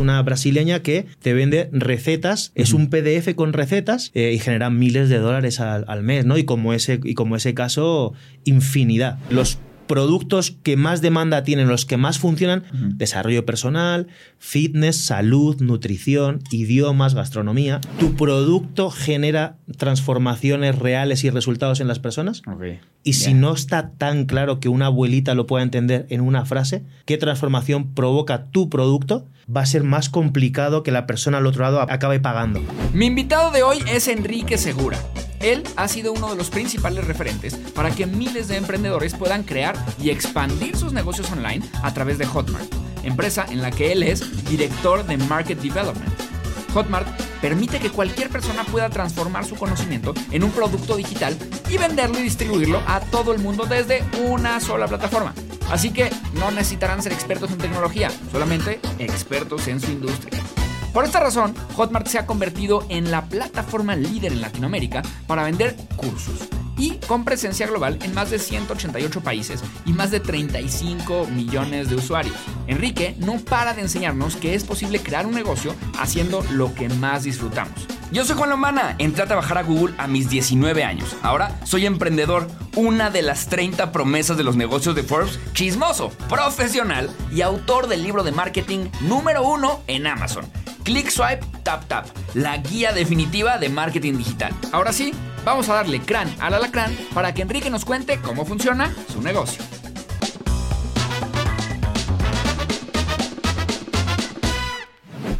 una brasileña que te vende recetas, es un PDF con recetas eh, y genera miles de dólares al, al mes, ¿no? Y como ese, y como ese caso, infinidad. Los productos que más demanda tienen, los que más funcionan, desarrollo personal, fitness, salud, nutrición, idiomas, gastronomía. ¿Tu producto genera transformaciones reales y resultados en las personas? Y si no está tan claro que una abuelita lo pueda entender en una frase, ¿qué transformación provoca tu producto? Va a ser más complicado que la persona al otro lado acabe pagando. Mi invitado de hoy es Enrique Segura. Él ha sido uno de los principales referentes para que miles de emprendedores puedan crear y expandir sus negocios online a través de Hotmart, empresa en la que él es director de Market Development. Hotmart permite que cualquier persona pueda transformar su conocimiento en un producto digital y venderlo y distribuirlo a todo el mundo desde una sola plataforma. Así que no necesitarán ser expertos en tecnología, solamente expertos en su industria. Por esta razón, Hotmart se ha convertido en la plataforma líder en Latinoamérica para vender cursos y con presencia global en más de 188 países y más de 35 millones de usuarios. Enrique no para de enseñarnos que es posible crear un negocio haciendo lo que más disfrutamos. Yo soy Juan Lomana, entré a trabajar a Google a mis 19 años. Ahora soy emprendedor, una de las 30 promesas de los negocios de Forbes, chismoso, profesional y autor del libro de marketing número uno en Amazon. Click Swipe Tap Tap, la guía definitiva de marketing digital. Ahora sí, vamos a darle crán al alacrán para que Enrique nos cuente cómo funciona su negocio.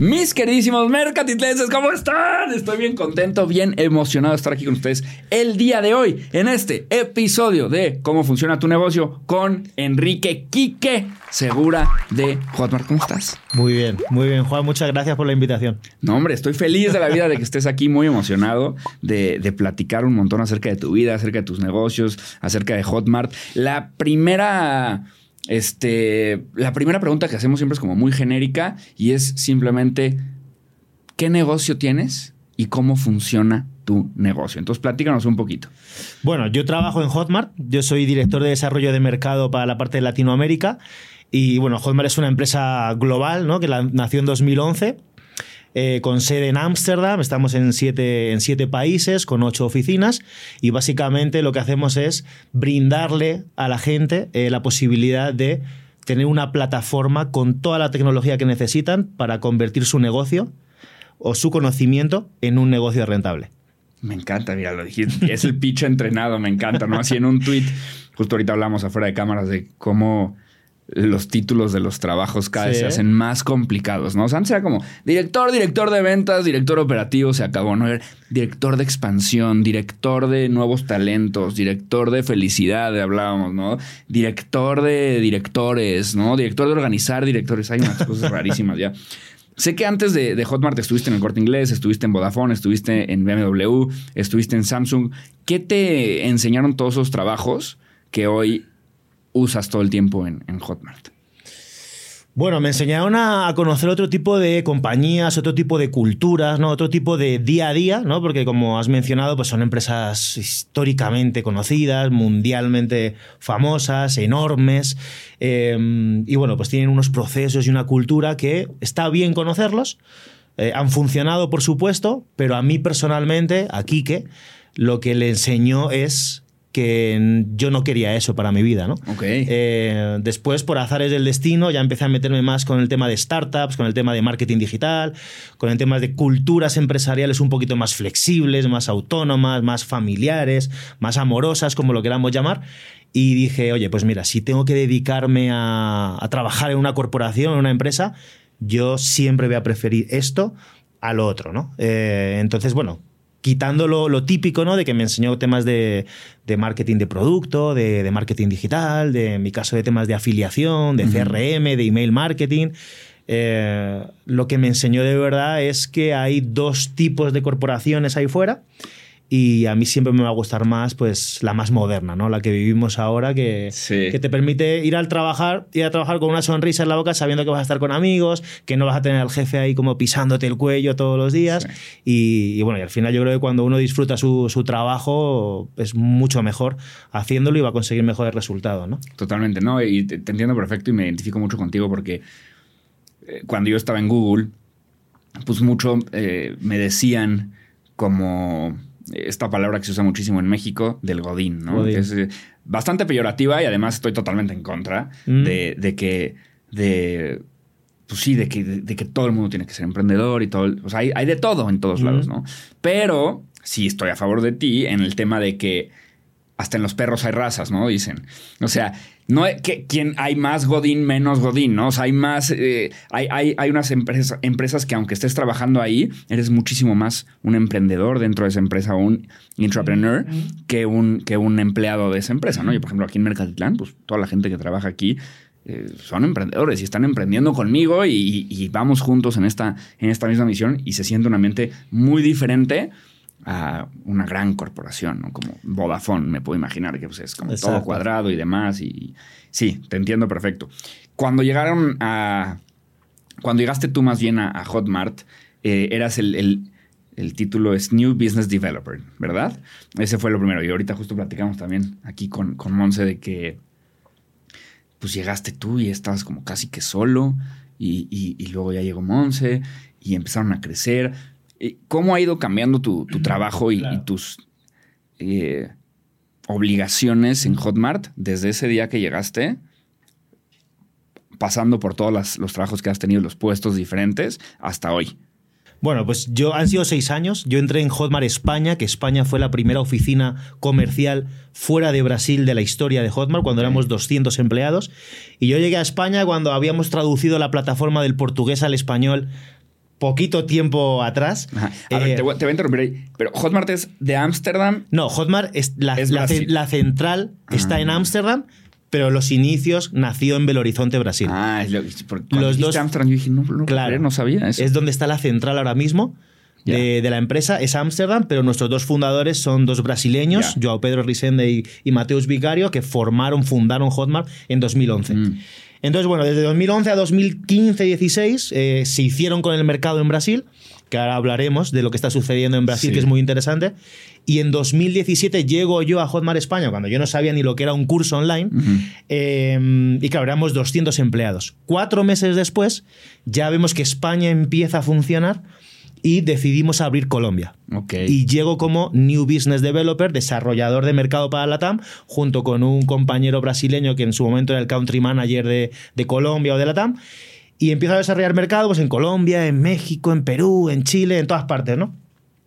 Mis queridísimos mercatitlenses, ¿cómo están? Estoy bien contento, bien emocionado de estar aquí con ustedes el día de hoy en este episodio de Cómo funciona tu negocio con Enrique Quique Segura de Hotmart. ¿Cómo estás? Muy bien, muy bien, Juan. Muchas gracias por la invitación. No, hombre, estoy feliz de la vida de que estés aquí, muy emocionado de, de platicar un montón acerca de tu vida, acerca de tus negocios, acerca de Hotmart. La primera este, la primera pregunta que hacemos siempre es como muy genérica y es simplemente, ¿qué negocio tienes y cómo funciona tu negocio? Entonces, platícanos un poquito. Bueno, yo trabajo en Hotmart, yo soy director de desarrollo de mercado para la parte de Latinoamérica y bueno, Hotmart es una empresa global, ¿no? Que nació en 2011 eh, con sede en Ámsterdam, estamos en siete, en siete países, con ocho oficinas, y básicamente lo que hacemos es brindarle a la gente eh, la posibilidad de tener una plataforma con toda la tecnología que necesitan para convertir su negocio o su conocimiento en un negocio rentable. Me encanta, mira, lo dijiste. Es el pitch entrenado, me encanta, ¿no? Así en un tweet, justo ahorita hablamos afuera de cámaras de cómo los títulos de los trabajos cada vez se hacen más complicados, ¿no? O sea, antes era como director, director de ventas, director operativo, se acabó, ¿no? Era director de expansión, director de nuevos talentos, director de felicidad, hablábamos, ¿no? Director de directores, ¿no? Director de organizar directores. Hay unas cosas rarísimas ya. Sé que antes de, de, Hotmart estuviste en el Corte Inglés, estuviste en Vodafone, estuviste en BMW, estuviste en Samsung. ¿Qué te enseñaron todos esos trabajos que hoy usas todo el tiempo en, Hotmart? Bueno, me enseñaron a, conocer otro tipo de compañías, otro tipo de culturas, ¿no? Otro tipo de día a día, ¿no? Porque como has mencionado, pues son empresas históricamente conocidas, mundialmente famosas, enormes. Em, y bueno, pues tienen unos procesos y una cultura que está bien conocerlos. Eh, han funcionado, por supuesto, pero a mí personalmente, a Quique, lo que le enseñó es que yo no quería eso para mi vida, ¿no? Eh, después, por azares del destino, ya empecé a meterme más con el tema de startups, con el tema de marketing digital, con el tema de culturas empresariales un poquito más flexibles, más autónomas, más familiares, más amorosas, como lo queramos llamar. Y dije, oye, pues mira, si tengo que dedicarme a, trabajar en una corporación, en una empresa, yo siempre voy a preferir esto a lo otro, ¿no? Eh, entonces, bueno, quitando lo, típico, ¿no? De que me enseñó temas de, marketing de producto, de, marketing digital, de en mi caso de temas de afiliación, de CRM, de email marketing. Eh, lo que me enseñó de verdad es que hay dos tipos de corporaciones ahí fuera y a mí siempre me va a gustar más pues la más moderna, ¿no? La que vivimos ahora que, que te permite ir al trabajar, ir a trabajar con una sonrisa en la boca sabiendo que vas a estar con amigos, que no vas a tener al jefe ahí como pisándote el cuello todos los días y, bueno, y al final yo creo que cuando uno disfruta su, su, trabajo es mucho mejor haciéndolo y va a conseguir mejores resultados, ¿no? Totalmente, ¿no? Y te entiendo perfecto y me identifico mucho contigo porque eh, cuando yo estaba en Google, pues mucho eh, me decían como esta palabra que se usa muchísimo en México, del Godín, ¿no? es eh, bastante peyorativa y además estoy totalmente en contra mm. de, que. De, pues sí, de que, de, que todo el mundo tiene que ser emprendedor y todo. O sea, hay, hay de todo en todos lados, ¿no? Pero sí estoy a favor de ti en el tema de que hasta en los perros hay razas, ¿no? Dicen. O sea, no que quien hay más Godín, menos Godín, ¿no? O sea, hay más, eh, hay, hay, hay, unas empresas, empresas que aunque estés trabajando ahí, eres muchísimo más un emprendedor dentro de esa empresa o un entrepreneur que, un, que un empleado de esa empresa, ¿no? Yo, por ejemplo, aquí en Mercatitlán, pues toda la gente que trabaja aquí eh, son emprendedores y están emprendiendo conmigo y, y, vamos juntos en esta, en esta misma misión y se siente un ambiente muy diferente a una gran corporación, ¿no? Como Vodafone, me puedo imaginar que pues, es como todo cuadrado y demás. Y sí, te entiendo perfecto. Cuando llegaron a. Cuando llegaste tú más bien a, Hotmart, eh, eras el, el, título es New Business Developer, ¿verdad? Ese fue lo primero. Y ahorita justo platicamos también aquí con, con Monse de que pues llegaste tú y estabas como casi que solo. Y, y luego ya llegó Monse y empezaron a crecer ¿Cómo ha ido cambiando tu, trabajo y, tus eh, obligaciones en Hotmart desde ese día que llegaste? pasando por todos los trabajos que has tenido, los puestos diferentes, hasta hoy. Bueno, pues yo han sido seis años. Yo entré en Hotmart España, que España fue la primera oficina comercial fuera de Brasil de la historia de Hotmart, cuando éramos 200 empleados. Y yo llegué a España cuando habíamos traducido la plataforma del portugués al español poquito tiempo atrás. A ver, te voy, a interrumpir ahí. Pero Hotmart es de Ámsterdam. No, Hotmart es la, la, central está en ah. Ámsterdam, pero los inicios nació en Belo Horizonte, Brasil. Ah, es lo, los dos. Ámsterdam, yo dije, no, no, claro, no sabía eso. Es donde está la central ahora mismo. De, la empresa es Ámsterdam, pero nuestros dos fundadores son dos brasileños, Joao Pedro Risende y, y, Mateus Vicario, que formaron, fundaron Hotmart en 2011. Entonces, bueno, desde 2011 a 2015-16 eh, se hicieron con el mercado en Brasil, que ahora hablaremos de lo que está sucediendo en Brasil, que es muy interesante. Y en 2017 llego yo a Hotmart España, cuando yo no sabía ni lo que era un curso online. Em, y claro, éramos 200 empleados. Cuatro meses después, ya vemos que España empieza a funcionar y decidimos abrir Colombia. Y llego como New Business Developer, desarrollador de mercado para la TAM, junto con un compañero brasileño que en su momento era el country manager de, Colombia o de la TAM. Y empiezo a desarrollar mercado pues, en Colombia, en México, en Perú, en Chile, en todas partes, ¿no?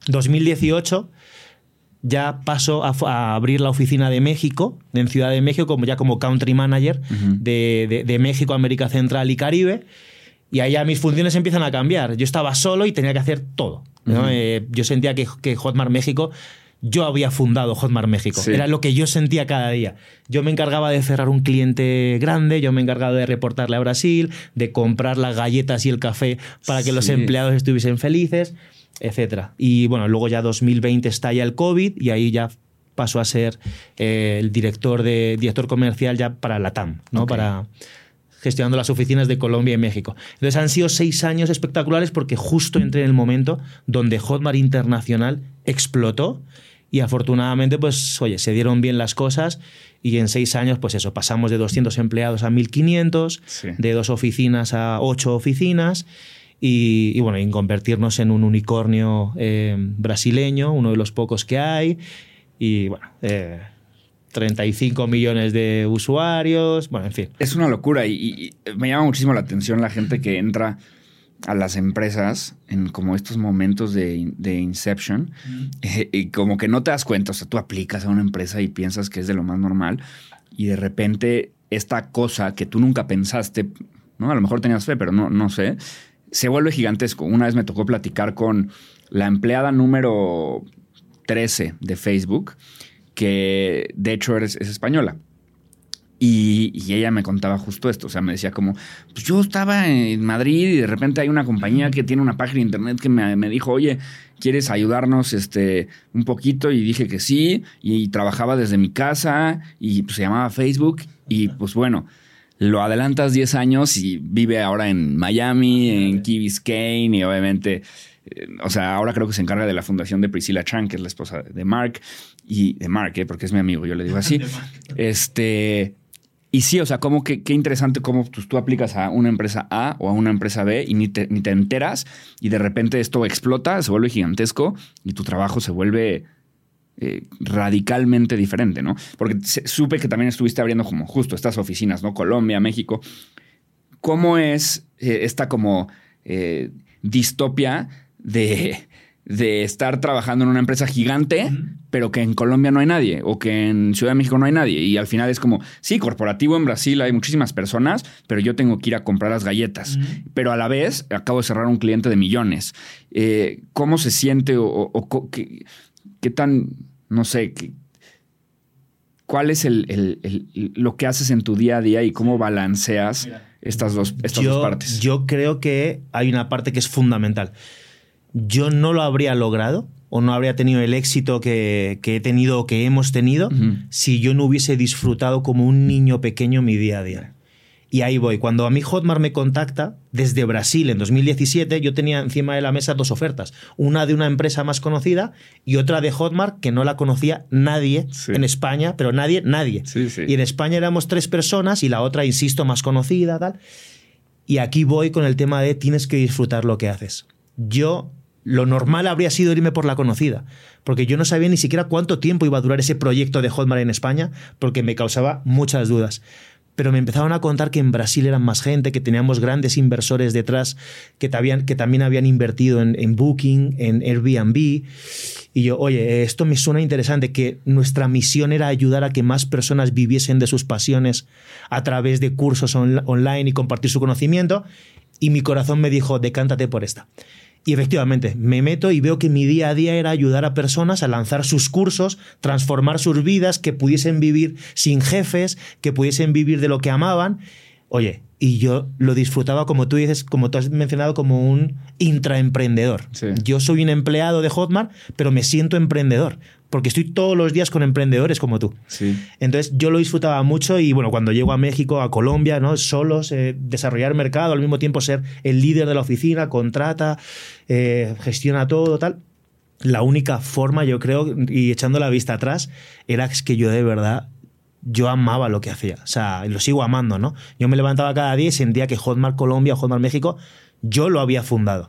2018 ya paso a, abrir la oficina de México, en Ciudad de México, como ya como country manager de, de México, América Central y Caribe. Y ahí ya mis funciones empiezan a cambiar. Yo estaba solo y tenía que hacer todo. Eh, yo sentía que, que, Hotmart México, yo había fundado Hotmart México. Era lo que yo sentía cada día. Yo me encargaba de cerrar un cliente grande, yo me encargaba de reportarle a Brasil, de comprar las galletas y el café para que los empleados estuviesen felices, etc. Y bueno, luego ya 2020 estalla el COVID y ahí ya pasó a ser eh, el director, de, director comercial ya para la TAM, ¿no? Para gestionando las oficinas de Colombia y México. Entonces han sido seis años espectaculares porque justo entré en el momento donde Hotmart Internacional explotó y afortunadamente, pues, oye, se dieron bien las cosas y en seis años, pues eso, pasamos de 200 empleados a 1500, de dos oficinas a ocho oficinas. Y, bueno, en convertirnos en un unicornio eh, brasileño, uno de los pocos que hay. Y bueno, eh, 35 millones de usuarios, bueno, en fin. Es una locura y, me llama muchísimo la atención la gente que entra a las empresas en como estos momentos de, inception eh, y como que no te das cuenta, o sea, tú aplicas a una empresa y piensas que es de lo más normal y de repente esta cosa que tú nunca pensaste, ¿no? A lo mejor tenías fe, pero no, no sé, se vuelve gigantesco. Una vez me tocó platicar con la empleada número 13 de Facebook que de hecho es, española. Y, ella me contaba justo esto, o sea, me decía como, pues yo estaba en Madrid y de repente hay una compañía que tiene una página de internet que me, dijo, oye, ¿quieres ayudarnos este, un poquito? Y dije que sí, y, trabajaba desde mi casa y pues, se llamaba Facebook y pues bueno, lo adelantas 10 años y vive ahora en Miami, en Key Biscayne y obviamente, eh, o sea, ahora creo que se encarga de la fundación de Priscilla Chan, que es la esposa de Mark y de Mark, ¿eh? porque es mi amigo, yo le digo así. este, Y sí, o sea, como que qué interesante cómo tú, tú, aplicas a una empresa A o a una empresa B y ni te, ni te enteras y de repente esto explota, se vuelve gigantesco y tu trabajo se vuelve eh, radicalmente diferente, ¿no? Porque supe que también estuviste abriendo como justo estas oficinas, ¿no? Colombia, México. ¿Cómo es eh, esta como eh, distopia de, de, estar trabajando en una empresa gigante, pero que en Colombia no hay nadie o que en Ciudad de México no hay nadie? Y al final es como, sí, corporativo en Brasil hay muchísimas personas, pero yo tengo que ir a comprar las galletas. Pero a la vez acabo de cerrar un cliente de millones. ¿Cómo se siente o, qué, qué tan, no sé, cuál es el, lo que haces en tu día a día y cómo balanceas estas, dos, estas dos partes? Yo creo que hay una parte que es fundamental. Yo no lo habría logrado o no habría tenido el éxito que, he tenido o que hemos tenido si yo no hubiese disfrutado como un niño pequeño mi día a día. Y ahí voy. Cuando a mí Hotmart me contacta, desde Brasil en 2017, yo tenía encima de la mesa dos ofertas. Una de una empresa más conocida y otra de Hotmart que no la conocía nadie en España, pero nadie, nadie. y en España éramos tres personas y la otra, insisto, más conocida, tal. Y aquí voy con el tema de tienes que disfrutar lo que haces. Yo lo normal habría sido irme por la conocida, porque yo no sabía ni siquiera cuánto tiempo iba a durar ese proyecto de Hotmart en España, porque me causaba muchas dudas pero me empezaron a contar que en Brasil eran más gente, que teníamos grandes inversores detrás que, que también habían invertido en, Booking, en Airbnb. Y yo, oye, esto me suena interesante, que nuestra misión era ayudar a que más personas viviesen de sus pasiones a través de cursos online y compartir su conocimiento. Y mi corazón me dijo, decántate por esta. Y efectivamente, me meto y veo que mi día a día era ayudar a personas a lanzar sus cursos, transformar sus vidas, que pudiesen vivir sin jefes, que pudiesen vivir de lo que amaban. Oye, y yo lo disfrutaba, como tú dices, como tú has mencionado, como un intraemprendedor. Yo soy un empleado de Hotmart, pero me siento emprendedor, porque estoy todos los días con emprendedores como tú. Entonces yo lo disfrutaba mucho y bueno, cuando llego a México, a Colombia, ¿no? solos, eh, desarrollar mercado, al mismo tiempo ser el líder de la oficina, contrata, eh, gestiona todo, tal. La única forma, yo creo, y echando la vista atrás, era que yo de verdad yo amaba lo que hacía. O sea, lo sigo amando, ¿no? Yo me levantaba cada día y sentía que Hotmart Colombia o Hotmart México, yo lo había fundado.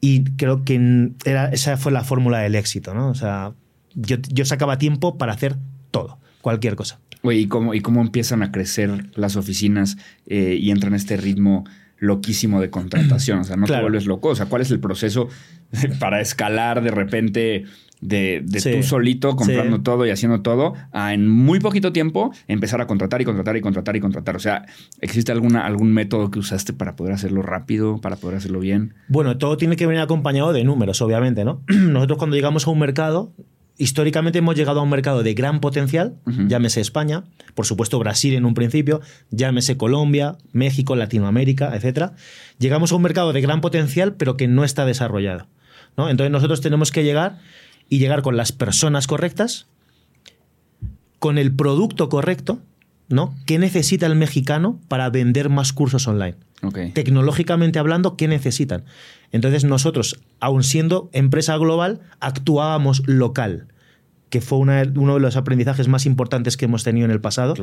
Y creo que era, esa fue la fórmula del éxito, ¿no? O sea, yo, yo sacaba tiempo para hacer todo, cualquier cosa. Oye, ¿y cómo, ¿y cómo empiezan a crecer las oficinas eh, y entran en este ritmo loquísimo de contratación? O sea, no te vuelves loco. O sea, ¿cuál es el proceso para escalar de repente de, tú solito comprando todo y haciendo todo a en muy poquito tiempo empezar a contratar y contratar y contratar y contratar. O sea, ¿existe alguna, algún método que usaste para poder hacerlo rápido, para poder hacerlo bien? Bueno, todo tiene que venir acompañado de números, obviamente, ¿no? Nosotros cuando llegamos a un mercado, históricamente hemos llegado a un mercado de gran potencial, llámese España, por supuesto Brasil en un principio, llámese Colombia, México, Latinoamérica, etc. Llegamos a un mercado de gran potencial, pero que no está desarrollado. ¿no? Entonces nosotros tenemos que llegar y llegar con las personas correctas, con el producto correcto, ¿no? ¿Qué necesita el mexicano para vender más cursos online? Tecnológicamente hablando, ¿qué necesitan? Entonces nosotros, aun siendo empresa global, actuábamos local que fue uno de los aprendizajes más importantes que hemos tenido en el pasado,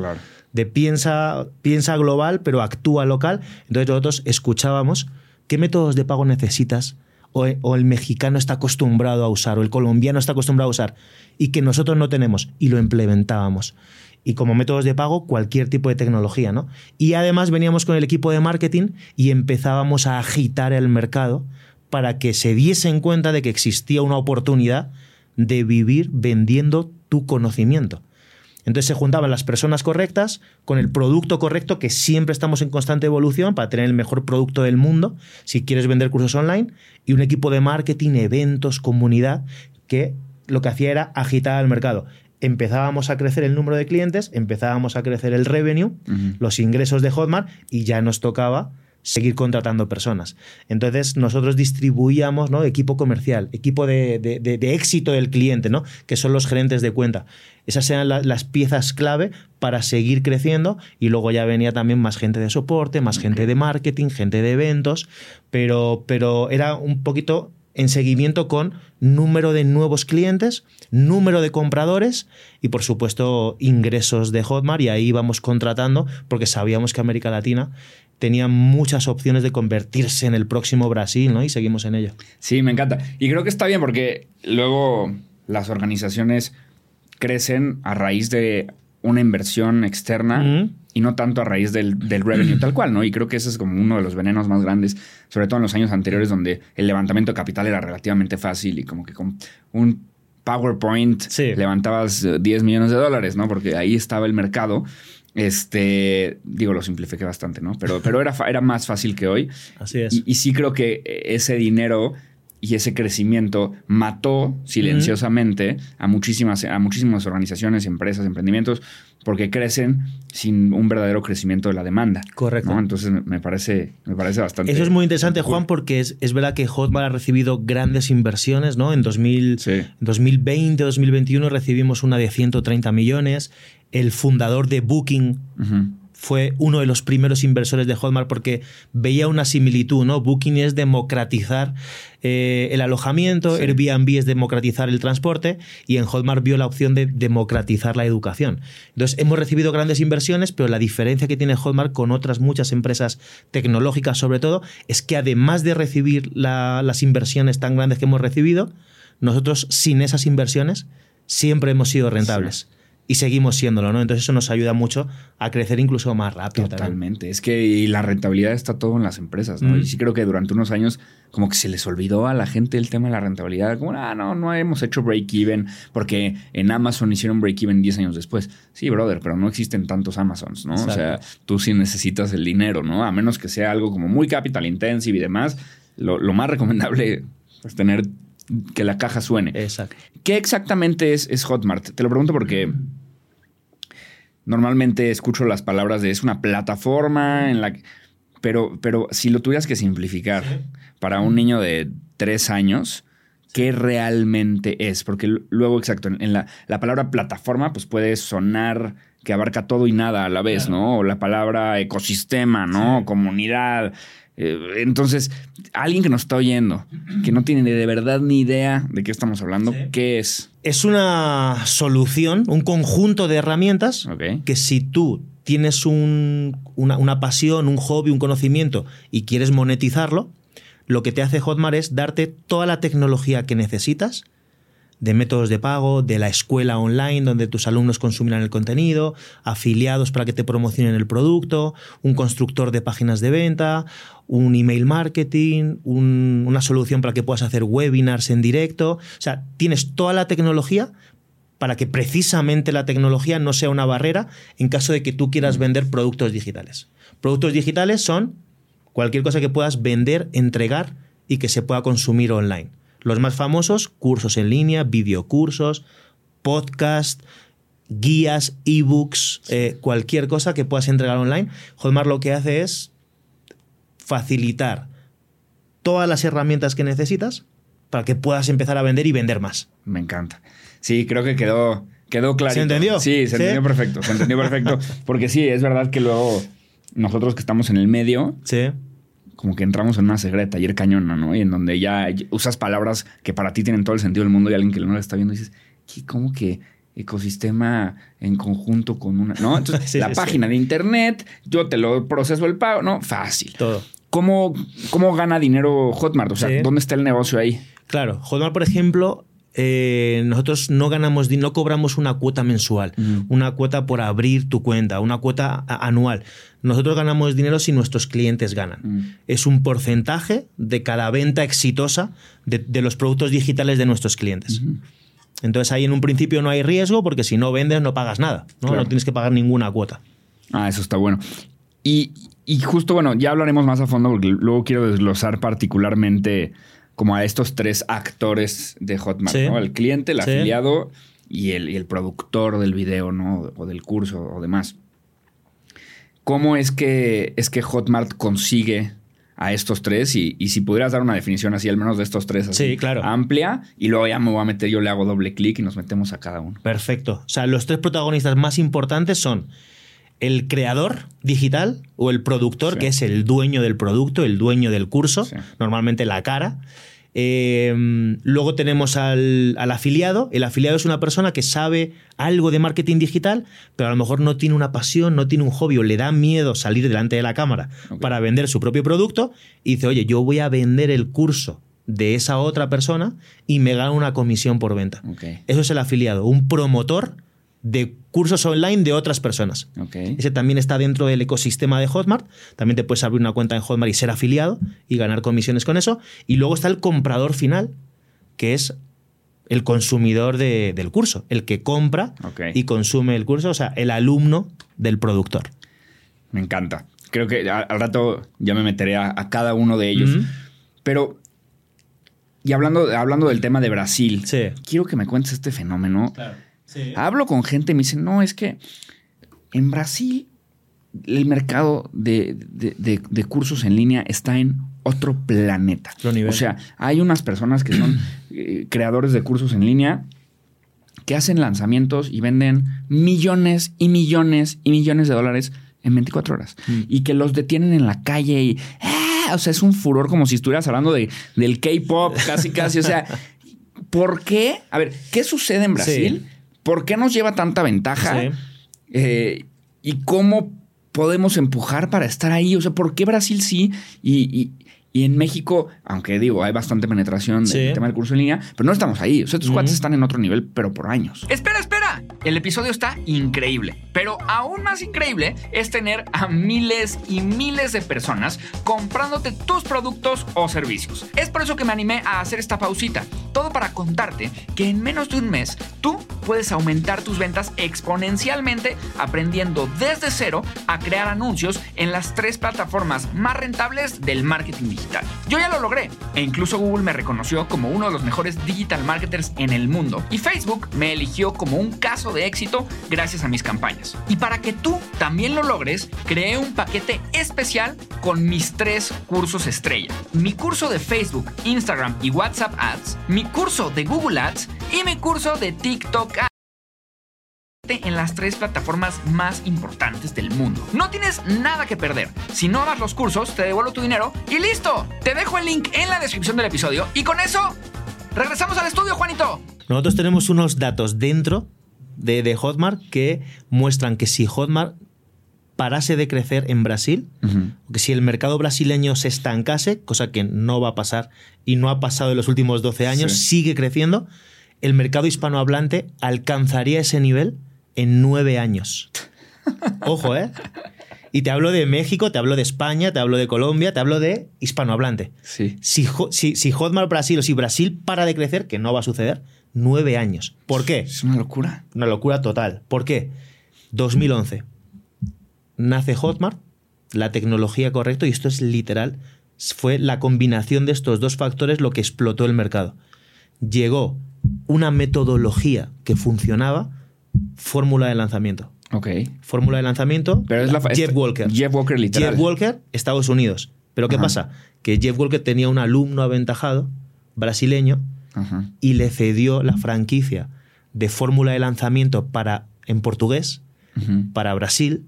de piensa, piensa global, pero actúa local. Entonces nosotros escuchábamos qué métodos de pago necesitas, o, el mexicano está acostumbrado a usar, o el colombiano está acostumbrado a usar, y que nosotros no tenemos, y lo implementábamos. Y como métodos de pago, cualquier tipo de tecnología, ¿no? Y además veníamos con el equipo de marketing y empezábamos a agitar el mercado para que se diesen cuenta de que existía una oportunidad de vivir vendiendo tu conocimiento. Entonces se juntaban las personas correctas con el producto correcto, que siempre estamos en constante evolución para tener el mejor producto del mundo, si quieres vender cursos online, y un equipo de marketing, eventos, comunidad, que lo que hacía era agitar el mercado. Empezábamos a crecer el número de clientes, empezábamos a crecer el revenue, los ingresos de Hotmart, y ya nos tocaba seguir contratando personas. Entonces nosotros distribuíamos ¿no? equipo comercial, equipo de, de, éxito del cliente, ¿no? que son los gerentes de cuenta. Esas eran las piezas clave para seguir creciendo y luego ya venía también más gente de soporte, más gente de marketing, gente de eventos, pero, pero era un poquito en seguimiento con número de nuevos clientes, número de compradores y por supuesto ingresos de Hotmart y ahí íbamos contratando porque sabíamos que América Latina tenía muchas opciones de convertirse en el próximo Brasil, ¿no? Y seguimos en ello. Sí, me encanta. Y creo que está bien porque luego las organizaciones crecen a raíz de una inversión externa y no tanto a raíz del, revenue tal cual, ¿no? Y creo que ese es como uno de los venenos más grandes, sobre todo en los años anteriores donde el levantamiento de capital era relativamente fácil y como que con un PowerPoint levantabas 10 millones de dólares, ¿no? Porque ahí estaba el mercado. Este, digo, lo simplifiqué bastante, ¿no? Pero, pero era, era más fácil que hoy. Así es. Y, y sí creo que ese dinero y ese crecimiento mató silenciosamente a, muchísimas, a muchísimas organizaciones, empresas, emprendimientos, porque crecen sin un verdadero crecimiento de la demanda. Correcto. Entonces me parece, me parece bastante. Eso es muy interesante, Juan, porque es, es, verdad que Hotmart ha recibido grandes inversiones, ¿no? En 2000, 2020, 2021 recibimos una de 130 millones. El fundador de Booking fue uno de los primeros inversores de Hotmart porque veía una similitud, ¿no? Booking es democratizar eh, el alojamiento, Airbnb es democratizar el transporte y en Hotmart vio la opción de democratizar la educación. Entonces, hemos recibido grandes inversiones, pero la diferencia que tiene Hotmart con otras muchas empresas tecnológicas, sobre todo, es que además de recibir las inversiones tan grandes que hemos recibido, nosotros sin esas inversiones siempre hemos sido rentables y seguimos siéndolo, ¿no? Entonces eso nos ayuda mucho a crecer incluso más rápido. Totalmente. Es que la rentabilidad está todo en las empresas, ¿no? Y sí creo que durante unos años como que se les olvidó a la gente el tema de la rentabilidad. Como, ah, no, no hemos hecho break-even porque en Amazon hicieron break-even 10 años después. Sí, brother, pero no existen tantos Amazons, ¿no? O sea, tú sí necesitas el dinero, ¿no? A menos que sea algo como muy capital intensive y demás, lo, más recomendable es tener que la caja suene. Exacto. ¿Qué exactamente es, es Hotmart? Te lo pregunto porque normalmente escucho las palabras de es una plataforma en la que... Pero, pero si lo tuvieras que simplificar para un niño de tres años, ¿qué realmente es? Porque luego, exacto, en la, la, palabra plataforma pues puede sonar que abarca todo y nada a la vez, ¿no? O la palabra ecosistema, ¿no? Comunidad. Eh, entonces, alguien que nos está oyendo, que no tiene de verdad ni idea de qué estamos hablando, ¿qué es? Es una solución, un conjunto de herramientas que si tú tienes una, una pasión, un hobby, un conocimiento y quieres monetizarlo, lo que te hace Hotmart es darte toda la tecnología que necesitas de métodos de pago, de la escuela online donde tus alumnos consumirán el contenido, afiliados para que te promocionen el producto, un constructor de páginas de venta, un email marketing, una solución para que puedas hacer webinars en directo. O sea, tienes toda la tecnología para que precisamente la tecnología no sea una barrera en caso de que tú quieras vender productos digitales. Productos digitales son cualquier cosa que puedas vender, entregar y que se pueda consumir online. Los más famosos, cursos en línea, videocursos, podcast, guías, ebooks, eh, cualquier cosa que puedas entregar online. Hotmart lo que hace es facilitar todas las herramientas que necesitas para que puedas empezar a vender y vender más. Me encanta. Sí, creo que quedó, quedó claro. ¿Se entendió? Sí, se entendió perfecto. Se entendió perfecto. Porque sí, es verdad que luego nosotros que estamos en el medio, sí como que entramos en una secreta y cañona, ¿no? Y en donde ya usas palabras que para ti tienen todo el sentido del mundo y alguien que no lo está viendo dices, ¿cómo que ecosistema en conjunto con una, ¿no? Entonces, la página de internet, yo te lo proceso el pago, ¿no? Fácil. Todo. ¿Cómo, cómo gana dinero Hotmart? O sea, ¿dónde está el negocio ahí? Claro, Hotmart, por ejemplo, eh, nosotros no ganamos, no cobramos una cuota mensual, una cuota por abrir tu cuenta, una cuota anual. Nosotros ganamos dinero si nuestros clientes ganan. Es un porcentaje de cada venta exitosa de, los productos digitales de nuestros clientes. Entonces ahí en un principio no hay riesgo porque si no vendes no pagas nada, no, no tienes que pagar ninguna cuota. Ah, eso está bueno. Y, y, justo, bueno, ya hablaremos más a fondo porque luego quiero desglosar particularmente como a estos tres actores de Hotmart, ¿no? El cliente, el afiliado y el, el, productor del video, ¿no? O del curso o demás. ¿Cómo es que, es que Hotmart consigue a estos tres? Y, si pudieras dar una definición así, al menos de estos tres, así, sí, claro. amplia, y luego ya me voy a meter, yo le hago doble clic y nos metemos a cada uno. Perfecto. O sea, los tres protagonistas más importantes son el creador digital o el productor, que es el dueño del producto, el dueño del curso, normalmente la cara Eh, luego tenemos al, al, afiliado. El afiliado es una persona que sabe algo de marketing digital, pero a lo mejor no tiene una pasión, no tiene un hobby o le da miedo salir delante de la cámara okay. para vender su propio producto y dice, oye, yo voy a vender el curso de esa otra persona y me gano una comisión por venta. Okay. Eso es el afiliado, un promotor de cursos online de otras personas. Okay. Ese también está dentro del ecosistema de Hotmart. También te puedes abrir una cuenta en Hotmart y ser afiliado y ganar comisiones con eso. Y luego está el comprador final, que es el consumidor de, del curso, el que compra okay. y consume el curso, o sea, el alumno del productor. Me encanta. Creo que al rato ya me meteré a, a cada uno de ellos. Pero, y hablando, hablando del tema de Brasil, sí. quiero que me cuentes este fenómeno. Claro. Sí. Hablo con gente y me dicen, no, es que en Brasil el mercado de, de, de, de cursos en línea está en otro planeta. O sea, hay unas personas que son eh, creadores de cursos en línea que hacen lanzamientos y venden millones y millones y millones de dólares en 24 horas. Mm. Y que los detienen en la calle y... ¡ah! O sea, es un furor como si estuvieras hablando de, del K-pop, casi, casi. O sea, ¿por qué? A ver, ¿qué sucede en Brasil? Sí. ¿Por qué nos lleva tanta ventaja? Sí. Eh, ¿Y cómo podemos empujar para estar ahí? O sea, ¿por qué Brasil sí y, y, y en México, aunque digo, hay bastante penetración Sí. del tema del curso en línea, pero no estamos ahí. O sea, estos Ujú. cuates están en otro nivel, pero por años. Espera, espera. El episodio está increíble. Pero aún más increíble es tener a miles y miles de personas comprándote tus productos o servicios. Es por eso que me animé a hacer esta pausita. Todo para contarte que en menos de un mes tú puedes aumentar tus ventas exponencialmente aprendiendo desde cero a crear anuncios en las tres plataformas más rentables del marketing digital. Yo ya lo logré e incluso Google me reconoció como uno de los mejores digital marketers en el mundo y Facebook me eligió como un caso de éxito gracias a mis campañas. Y para que tú también lo logres, creé un paquete especial con mis tres cursos estrella. Mi curso de Facebook, Instagram y WhatsApp Ads, mi curso de Google Ads y mi curso de TikTok Ads en las tres plataformas más importantes del mundo. No tienes nada que perder. Si no amas los cursos, te devuelvo tu dinero y listo. Te dejo el link en la descripción del episodio y con eso regresamos al estudio, Juanito. Nosotros tenemos unos datos dentro de, de Hotmart que muestran que si Hotmart parase de crecer en Brasil, que si el mercado brasileño se estancase, cosa que no va a pasar y no ha pasado en los últimos 12 años, Sí. sigue creciendo, el mercado hispanohablante alcanzaría ese nivel en nueve años. Ojo, ¿eh? Y te hablo de México, te hablo de España, te hablo de Colombia, te hablo de hispanohablante. Sí. Si, si Hotmart Brasil o si Brasil para de crecer, que no va a suceder, nueve años. ¿Por qué? Es una locura. Una locura total. ¿Por qué? 2011. Nace Hotmart, la tecnología correcta, y esto es literal, fue la combinación de estos dos factores lo que explotó el mercado. Llegó una metodología que funcionaba, fórmula de lanzamiento. Ok. Fórmula de lanzamiento, Pero es la Jeff Walker. Jeff Walker, literal. Jeff Walker, Estados Unidos. Pero ¿qué Ajá. pasa? Que Jeff Walker tenía un alumno aventajado, brasileño, Ajá. y le cedió la franquicia de fórmula de lanzamiento para, en portugués para Brasil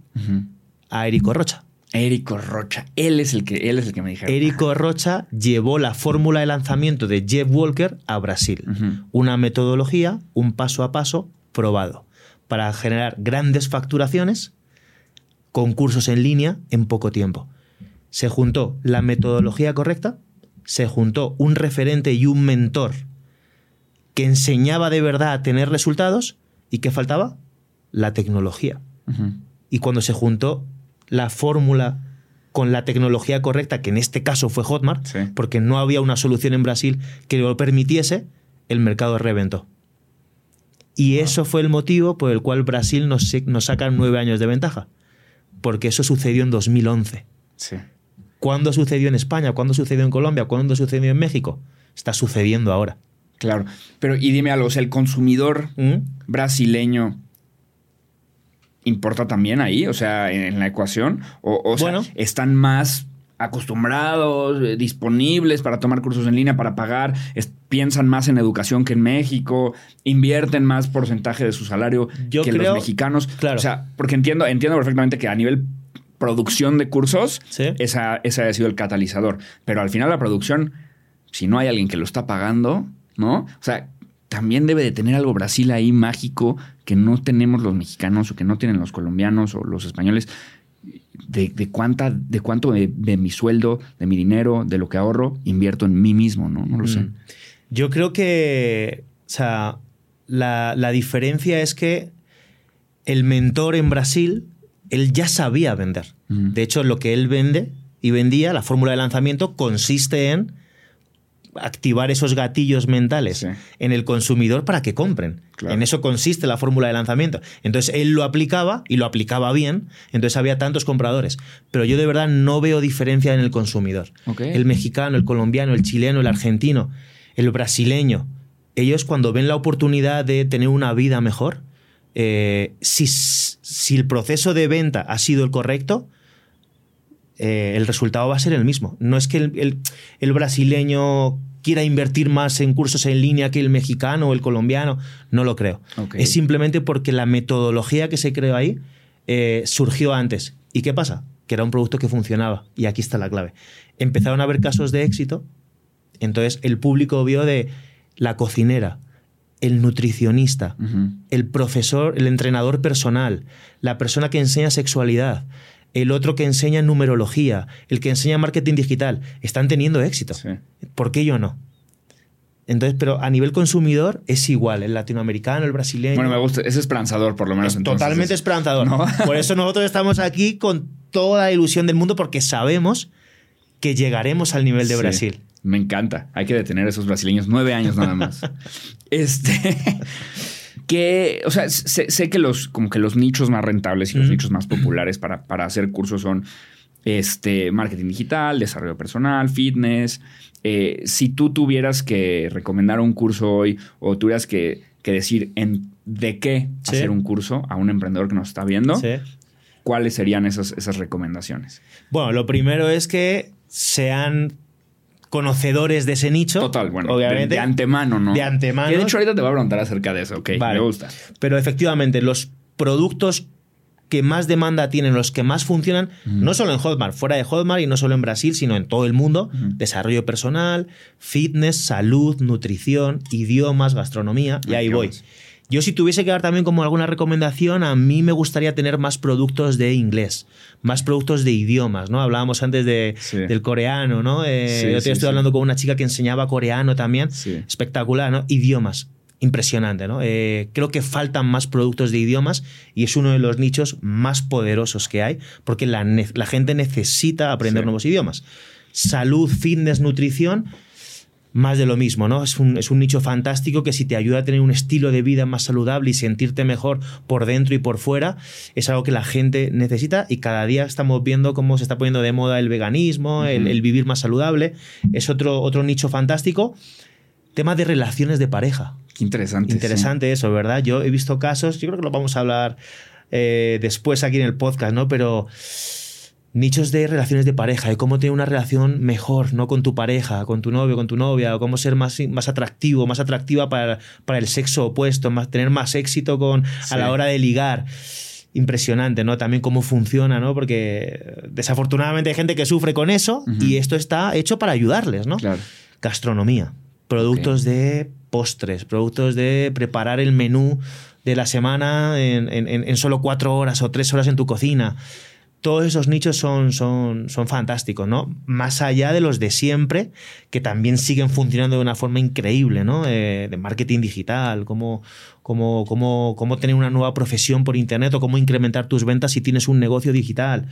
a Érico Rocha. Érico Rocha. Él es el que, él es el que me dijeron. Érico Rocha llevó la fórmula de lanzamiento de Jeff Walker a Brasil. Una metodología, un paso a paso probado para generar grandes facturaciones con cursos en línea en poco tiempo. Se juntó la metodología correcta, se juntó un referente y un mentor que enseñaba de verdad a tener resultados y ¿qué faltaba? La tecnología. Y cuando se juntó la fórmula con la tecnología correcta, que en este caso fue Hotmart, Sí. porque no había una solución en Brasil que lo permitiese, el mercado reventó. Y eso fue el motivo por el cual Brasil nos, saca nueve años de ventaja. Porque eso sucedió en 2011. Sí. ¿Cuándo sucedió en España? ¿Cuándo sucedió en Colombia? ¿Cuándo sucedió en México? Está sucediendo ahora. Claro. Pero, y dime algo, o sea, el consumidor ¿Mm? brasileño importa también ahí, o sea, en, en la ecuación, o, o sea, están más acostumbrados, eh, disponibles para tomar cursos en línea, para pagar, es- piensan más en educación que en México, invierten más porcentaje de su salario Yo que creo- los mexicanos. claro. O sea, porque entiendo, entiendo perfectamente que a nivel producción de cursos, Sí. esa, ese ha sido el catalizador. Pero al final la producción si no hay alguien que lo está pagando, ¿no? O sea, también debe de tener algo Brasil ahí mágico que no tenemos los mexicanos o que no tienen los colombianos o los españoles. De, de cuánta, de cuánto de, de, mi sueldo, de mi dinero, de lo que ahorro, invierto en mí mismo, ¿no? No lo sé. Mm. Yo creo que, o sea, la, la diferencia es que el mentor en Brasil, él ya sabía vender. Mm. De hecho, lo que él vende y vendía, la fórmula de lanzamiento, consiste en activar esos gatillos mentales Sí. en el consumidor para que compren. Claro. En eso consiste la fórmula de lanzamiento. Entonces él lo aplicaba y lo aplicaba bien, entonces había tantos compradores. Pero yo de verdad no veo diferencia en el consumidor. El mexicano, el colombiano, el chileno, el argentino, el brasileño, ellos cuando ven la oportunidad de tener una vida mejor, eh, si, si el proceso de venta ha sido el correcto, eh, el resultado va a ser el mismo. No es que el, el- el brasileño quiera invertir más en cursos en línea que el mexicano o el colombiano, no lo creo. Es simplemente porque la metodología que se creó ahí eh, surgió antes. ¿Y qué pasa? Que era un producto que funcionaba. Y aquí está la clave. Empezaron a haber casos de éxito, entonces el público vio de la cocinera, el nutricionista, el profesor, el entrenador personal, la persona que enseña sexualidad, el otro que enseña numerología, el que enseña marketing digital, están teniendo éxito. Sí. ¿Por qué yo no? Entonces, pero a nivel consumidor es igual, el latinoamericano, el brasileño. Bueno, me gusta. Es esperanzador, por lo menos. es entonces. totalmente esperanzador. ¿No? Por eso nosotros estamos aquí con toda la ilusión del mundo porque sabemos que llegaremos al nivel de Sí. Brasil. Me encanta. Hay que detener a esos brasileños. Nueve años nada más. este. Que, o sea, sé, sé que los, como que los nichos más rentables y los nichos más populares para, para hacer cursos son este, marketing digital, desarrollo personal, fitness. Eh, si tú tuvieras que recomendar un curso hoy o tuvieras que, que decir en de qué Sí. hacer un curso a un emprendedor que nos está viendo, Sí. ¿cuáles serían esas, esas recomendaciones? Bueno, lo primero es que sean conocedores de ese nicho. Total, bueno, de- obviamente. de, antemano, ¿no? De antemano. Que de hecho ahorita te voy a preguntar acerca de eso, ok, Vale. me gusta. Pero efectivamente, los productos que más demanda tienen, los que más funcionan, Ujú. no solo en Hotmart, fuera de Hotmart y no solo en Brasil, sino en todo el mundo, Ujú. desarrollo personal, fitness, salud, nutrición, idiomas, gastronomía, y Ah, ahí voy. Yo si tuviese que dar también como alguna recomendación, a mí me gustaría tener más productos de inglés, más productos de idiomas, ¿no? Hablábamos antes de, Sí. del coreano, ¿no? Eh, Sí, yo te sí, estoy hablando con una chica que enseñaba coreano también, espectacular, ¿no? Idiomas. Impresionante, ¿no? Eh, creo que faltan más productos de idiomas y es uno de los nichos más poderosos que hay porque la, la gente necesita aprender nuevos idiomas. Salud, fitness, nutrición, más de lo mismo, ¿no? Es un, es un nicho fantástico que si te ayuda a tener un estilo de vida más saludable y sentirte mejor por dentro y por fuera, es algo que la gente necesita y cada día estamos viendo cómo se está poniendo de moda el veganismo, el, vivir más saludable. Es otro, otro nicho fantástico. Tema de relaciones de pareja. Qué interesante. Interesante eso, ¿verdad? Yo he visto casos, yo creo que lo vamos a hablar eh, después aquí en el podcast, ¿no? Pero nichos de relaciones de pareja, de cómo tener una relación mejor, ¿no? Con tu pareja, con tu novio, con tu novia, o cómo ser más, más atractivo, más atractiva para, para el sexo opuesto, más, tener más éxito con, Sí. a la hora de ligar. Impresionante, ¿no? También cómo funciona, ¿no? Porque desafortunadamente hay gente que sufre con eso y esto está hecho para ayudarles, ¿no? Claro. gastronomía, productos de postres, productos de preparar el menú de la semana en- en- en solo cuatro horas o tres horas en tu cocina. Todos esos nichos son, son, son fantásticos, ¿no? Más allá de los de siempre, que también siguen funcionando de una forma increíble, ¿no? Eh, de marketing digital, cómo, cómo, cómo, cómo tener una nueva profesión por internet o cómo incrementar tus ventas si tienes un negocio digital.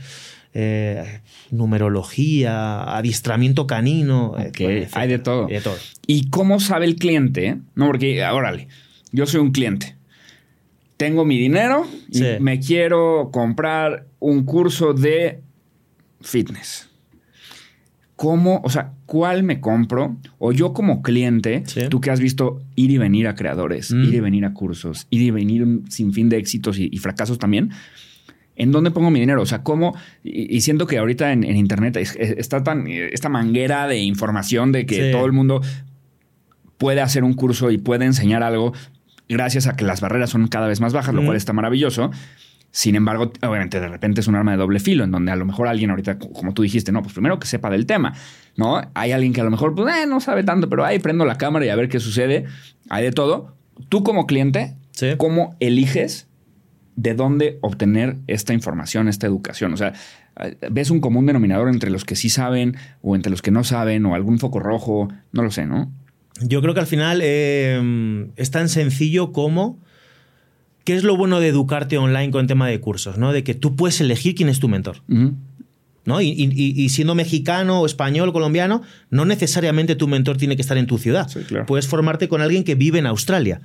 Eh, numerología, adiestramiento canino. eh, hay de todo. de todo. ¿Y cómo sabe el cliente? No, porque, órale, yo soy un cliente. Tengo mi dinero y Sí. me quiero comprar un curso de fitness. ¿Cómo, o sea, cuál me compro? O yo como cliente, Sí. tú que has visto ir y venir a creadores, Mm. ir y venir a cursos, ir y venir un sinfín de éxitos y, y fracasos también, ¿en dónde pongo mi dinero? O sea, ¿cómo? Y, y siento que ahorita en, en Internet es- es- está tan, esta manguera de información de que Sí. todo el mundo puede hacer un curso y puede enseñar algo gracias a que las barreras son cada vez más bajas, lo cual está maravilloso. Sin embargo, obviamente de repente es un arma de doble filo, en donde a lo mejor alguien ahorita, como tú dijiste, no, pues primero que sepa del tema, ¿no? Hay alguien que a lo mejor pues, eh, no sabe tanto, pero ahí prendo la cámara y a ver qué sucede. Hay de todo. Tú como cliente, ¿cómo eliges de dónde obtener esta información, esta educación? O sea, ¿ves un común denominador entre los que sí saben o entre los que no saben o algún foco rojo? No lo sé, ¿no? Yo creo que al final eh, es tan sencillo como ¿Qué es lo bueno de educarte online con el tema de cursos? ¿no? De que tú puedes elegir quién es tu mentor. ¿no? Y, siendo mexicano o español colombiano, no necesariamente tu mentor tiene que estar en tu ciudad. Puedes formarte con alguien que vive en Australia.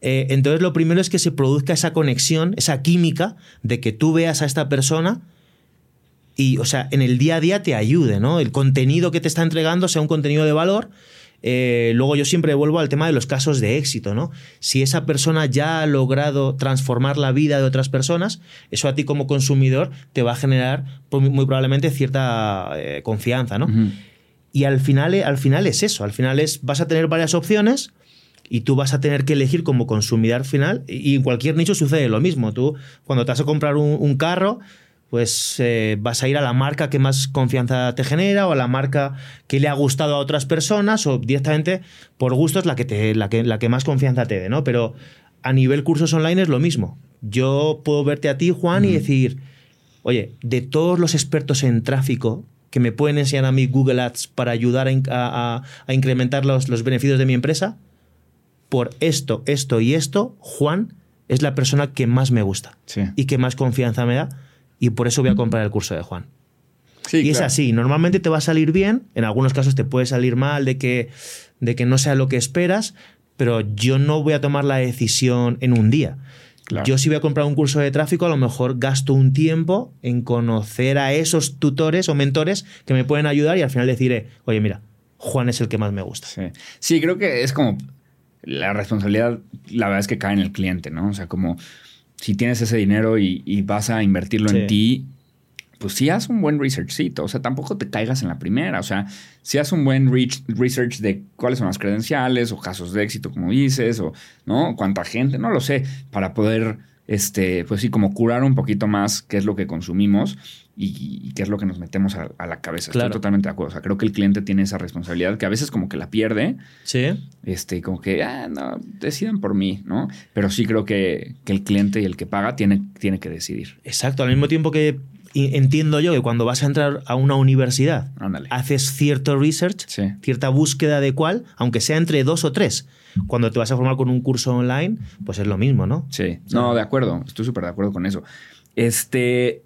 Eh, entonces, lo primero es que se produzca esa conexión, esa química de que tú veas a esta persona y, o sea, en el día a día te ayude, ¿no? El contenido que te está entregando sea un contenido de valor eh, luego yo siempre vuelvo al tema de los casos de éxito, ¿no? Si esa persona ya ha logrado transformar la vida de otras personas, eso a ti como consumidor te va a generar pues, muy, probablemente cierta eh, confianza, ¿no? Y al final, al final es eso, al final es, vas a tener varias opciones y tú vas a tener que elegir como consumidor final y en cualquier nicho sucede lo mismo. Tú cuando te vas a comprar un carro, pues eh, vas a ir a la marca que más confianza te genera o a la marca que le ha gustado a otras personas o directamente por gusto es la que, te, la que, la que más confianza te dé, ¿no? Pero a nivel cursos online es lo mismo. Yo puedo verte a ti, Juan, y decir, oye, de todos los expertos en tráfico que me pueden enseñar a mí Google Ads para ayudar a, incrementar los, los beneficios de mi empresa, por esto, esto y esto, Juan es la persona que más me gusta y que más confianza me da y por eso voy a comprar el curso de Juan. y es así, normalmente te va a salir bien, en algunos casos te puede salir mal de que, de que no sea lo que esperas, pero yo no voy a tomar la decisión en un día. Yo si voy a comprar un curso de tráfico, a lo mejor gasto un tiempo en conocer a esos tutores o mentores que me pueden ayudar y al final deciré, oye, mira, Juan es el que más me gusta. Sí, sí creo que es como la responsabilidad, la verdad es que cae en el cliente, ¿no? O sea, como si tienes ese dinero y, vas a invertirlo en ti, pues sí haz un buen researchcito. O sea, tampoco te caigas en la primera. O sea, si haz un buen research de cuáles son las credenciales o casos de éxito, como dices, o no, cuánta gente, no lo sé, para poder, este, pues sí, como curar un poquito más qué es lo que consumimos y, qué es lo que nos metemos a, la cabeza. Estoy totalmente de acuerdo. O sea, creo que el cliente tiene esa responsabilidad que a veces como que la pierde. Sí. Este, como que, ah, no, decidan por mí, ¿no? Pero sí creo que, el cliente y el que paga tiene, tiene que decidir. Exacto. Al mismo tiempo que entiendo yo que cuando vas a entrar a una universidad, haces cierto research, cierta búsqueda de cuál, aunque sea entre dos o tres. Cuando te vas a formar con un curso online, pues es lo mismo, ¿no? Sí. No, de acuerdo. Estoy súper de acuerdo con eso. Este,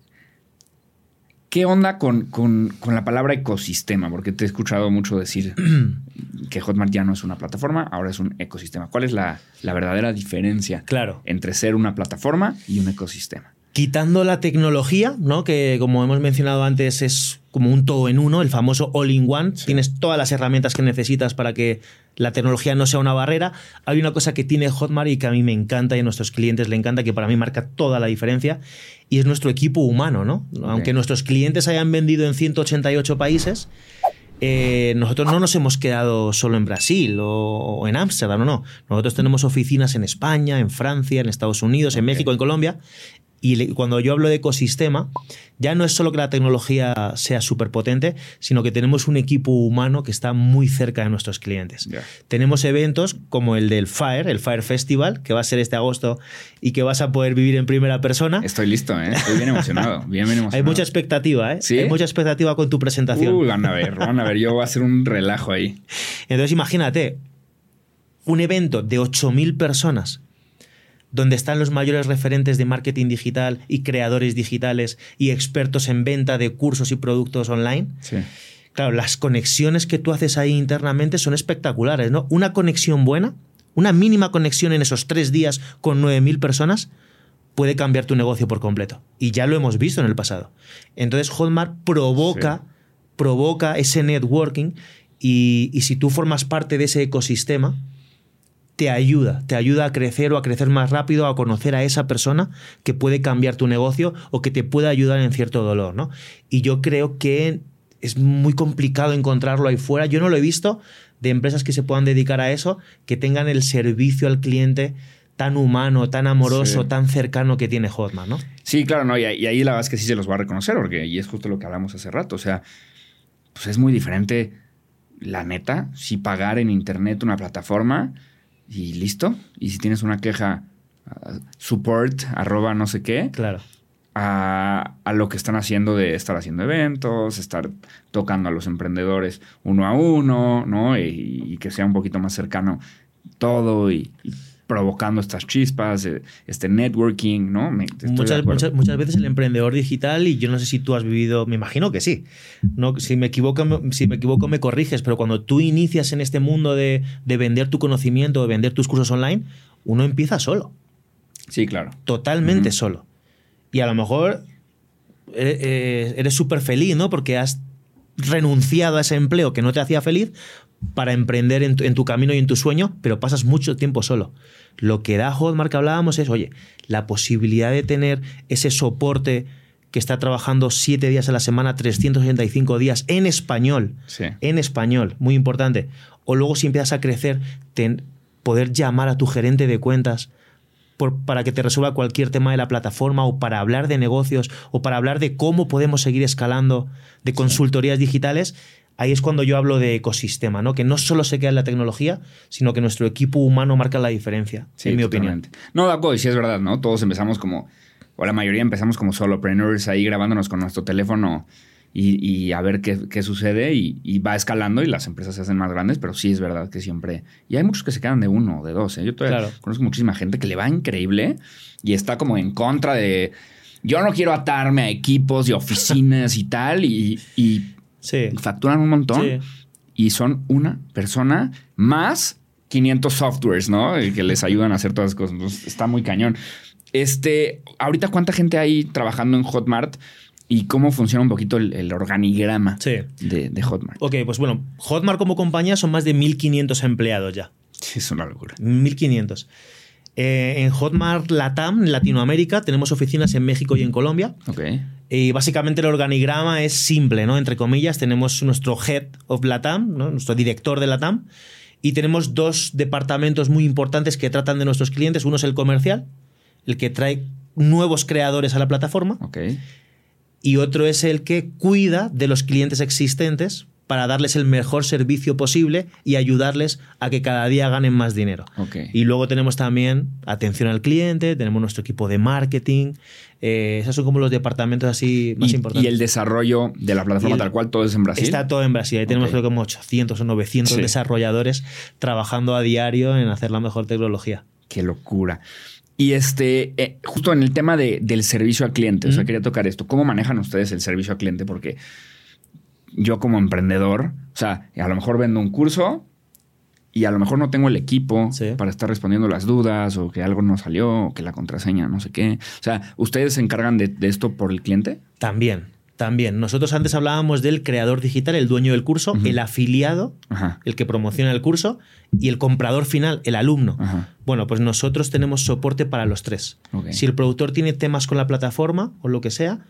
¿Qué onda con, la palabra ecosistema? Porque te he escuchado mucho decir que Hotmart ya no es una plataforma, ahora es un ecosistema. ¿Cuál es la, verdadera diferencia claro. entre ser una plataforma y un ecosistema? Quitando la tecnología, ¿no? que como hemos mencionado antes es como un todo en uno, el famoso all-in-one. Tienes todas las herramientas que necesitas para que la tecnología no sea una barrera. Hay una cosa que tiene Hotmart y que a mí me encanta y a nuestros clientes le encanta, que para mí marca toda la diferencia, y es nuestro equipo humano. ¿no? Aunque nuestros clientes hayan vendido en 188 países, eh, nosotros no nos hemos quedado solo en Brasil o, en Ámsterdam, no, no. Nosotros tenemos oficinas en España, en Francia, en Estados Unidos, en México, en Colombia, y cuando yo hablo de ecosistema, ya no es solo que la tecnología sea súper potente, sino que tenemos un equipo humano que está muy cerca de nuestros clientes. Tenemos eventos como el del Fire, el Fire Festival, que va a ser este agosto y que vas a poder vivir en primera persona. Estoy listo, ¿eh? estoy bien emocionado. Bien, bien emocionado. Hay mucha expectativa, ¿eh? Hay mucha expectativa con tu presentación. Uy, van a ver, van a ver. Yo voy a hacer un relajo ahí. Entonces, imagínate, un evento de 8.000 personas donde están los mayores referentes de marketing digital y creadores digitales y expertos en venta de cursos y productos online. Claro, las conexiones que tú haces ahí internamente son espectaculares, ¿no? Una conexión buena, una mínima conexión en esos tres días con 9.000 personas puede cambiar tu negocio por completo. Y ya lo hemos visto en el pasado. Entonces Hotmart provoca, provoca ese networking y, y si tú formas parte de ese ecosistema, te ayuda, te ayuda a crecer o a crecer más rápido, a conocer a esa persona que puede cambiar tu negocio o que te puede ayudar en cierto dolor, ¿no? Y yo creo que es muy complicado encontrarlo ahí fuera. Yo no lo he visto de empresas que se puedan dedicar a eso, que tengan el servicio al cliente tan humano, tan amoroso, Sí. tan cercano que tiene Hotmart, ¿no? Sí, claro, no, y, y ahí la verdad es que sí se los va a reconocer, porque y es justo lo que hablamos hace rato. O sea, pues es muy diferente, la neta, si pagar en internet una plataforma y listo. Y si tienes una queja, ah, support, arroba no sé qué, Claro. a, a lo que están haciendo de estar haciendo eventos, estar tocando a los emprendedores uno a uno, ¿no? Y, y que sea un poquito más cercano todo y, y provocando estas chispas, eh, este networking, ¿no? Me- Muchas, muchas, muchas veces el emprendedor digital, y yo no sé si tú has vivido, me imagino que sí. No, si, me equivoco, me- si me equivoco, me corriges, pero cuando tú inicias en este mundo de, de vender tu conocimiento, de vender tus cursos online, uno empieza solo, Sí, claro. totalmente solo. Y a lo mejor eres- eh, eres súper feliz, ¿no? Porque has renunciado a ese empleo que no te hacía feliz para emprender en tu, en tu camino y en tu sueño, pero pasas mucho tiempo solo. Lo que da Hotmart que hablábamos es, oye, la posibilidad de tener ese soporte que está trabajando siete días a la semana, 365 días en español, Sí. en español, muy importante. O luego si empiezas a crecer, ten- poder llamar a tu gerente de cuentas por- para que te resuelva cualquier tema de la plataforma o para hablar de negocios o para hablar de cómo podemos seguir escalando de consultorías digitales. Ahí es cuando yo hablo de ecosistema, ¿no? Que no solo se queda en la tecnología, sino que nuestro equipo humano marca la diferencia, Sí, en mi totalmente. opinión. No, de acuerdo, y sí es verdad, ¿no? Todos empezamos como, o la mayoría empezamos como solopreneurs ahí grabándonos con nuestro teléfono y, y a ver qué, qué sucede y, y va escalando y las empresas se hacen más grandes, pero sí es verdad que siempre... Y hay muchos que se quedan de uno o de dos, ¿eh? Yo todavía Claro. conozco muchísima gente que le va increíble y está como en contra de... Yo no quiero atarme a equipos y oficinas y tal y, y Sí. facturan un montón Sí. y son una persona más 500 softwares, ¿no? Que les ayudan a hacer todas las cosas. Entonces, está muy cañón. Este, ahorita cuánta gente hay trabajando en Hotmart y cómo funciona un poquito el, el organigrama Sí. de, de Hotmart. Ok, pues bueno, Hotmart como compañía son más de 1.500 empleados ya. Sí, es una locura. 1.500. Eh, en Hotmart Latam, Latinoamérica, tenemos oficinas en México y en Colombia. Ok. Y básicamente el organigrama es simple, ¿no? Entre comillas, tenemos nuestro Head of Latam, ¿no? nuestro director de Latam, y tenemos dos departamentos muy importantes que tratan de nuestros clientes. Uno es el comercial, el que trae nuevos creadores a la plataforma, y otro es el que cuida de los clientes existentes para darles el mejor servicio posible y ayudarles a que cada día ganen más dinero. Y luego tenemos también atención al cliente, tenemos nuestro equipo de marketing. Eh, esos son como los departamentos así más y, importantes. y el desarrollo de la plataforma el- tal cual, todo es en Brasil. Está todo en Brasil. Ahí tenemos Ok. creo que como 800 o 900 Sí. desarrolladores trabajando a diario en hacer la mejor tecnología. Qué locura. Y este, eh, justo en el tema de- del servicio al cliente, o sea, quería tocar esto. ¿Cómo manejan ustedes el servicio al cliente? Porque yo como emprendedor, o sea, a lo mejor vendo un curso y a lo mejor no tengo el equipo Sí. para estar respondiendo las dudas o que algo no salió o que la contraseña no sé qué. O sea, ¿ustedes se encargan de, de esto por el cliente? También, también. Nosotros antes hablábamos del creador digital, el dueño del curso, el afiliado, Ajá. el que promociona el curso, y el comprador final, el alumno. Ajá. Bueno, pues nosotros tenemos soporte para los tres. Si el productor tiene temas con la plataforma o lo que sea,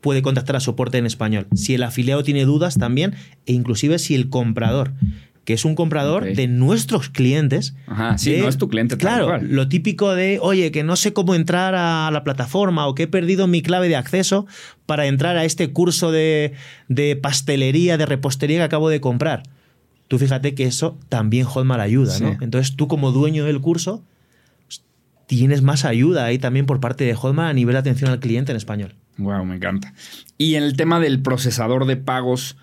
puede contactar a soporte en español. Si el afiliado tiene dudas también, e inclusive si el comprador, que es un comprador de nuestros clientes. Ajá, sí, de- no es tu cliente tal Claro, cual. lo típico de, oye, que no sé cómo entrar a la plataforma o que he perdido mi clave de acceso para entrar a este curso de, de pastelería, de repostería que acabo de comprar. Tú fíjate que eso también Hotmart ayuda, ¿no? Entonces tú como dueño del curso tienes más ayuda ahí también por parte de Hotmart a nivel de atención al cliente en español. Wow, me encanta. Y en el tema del procesador de pagos,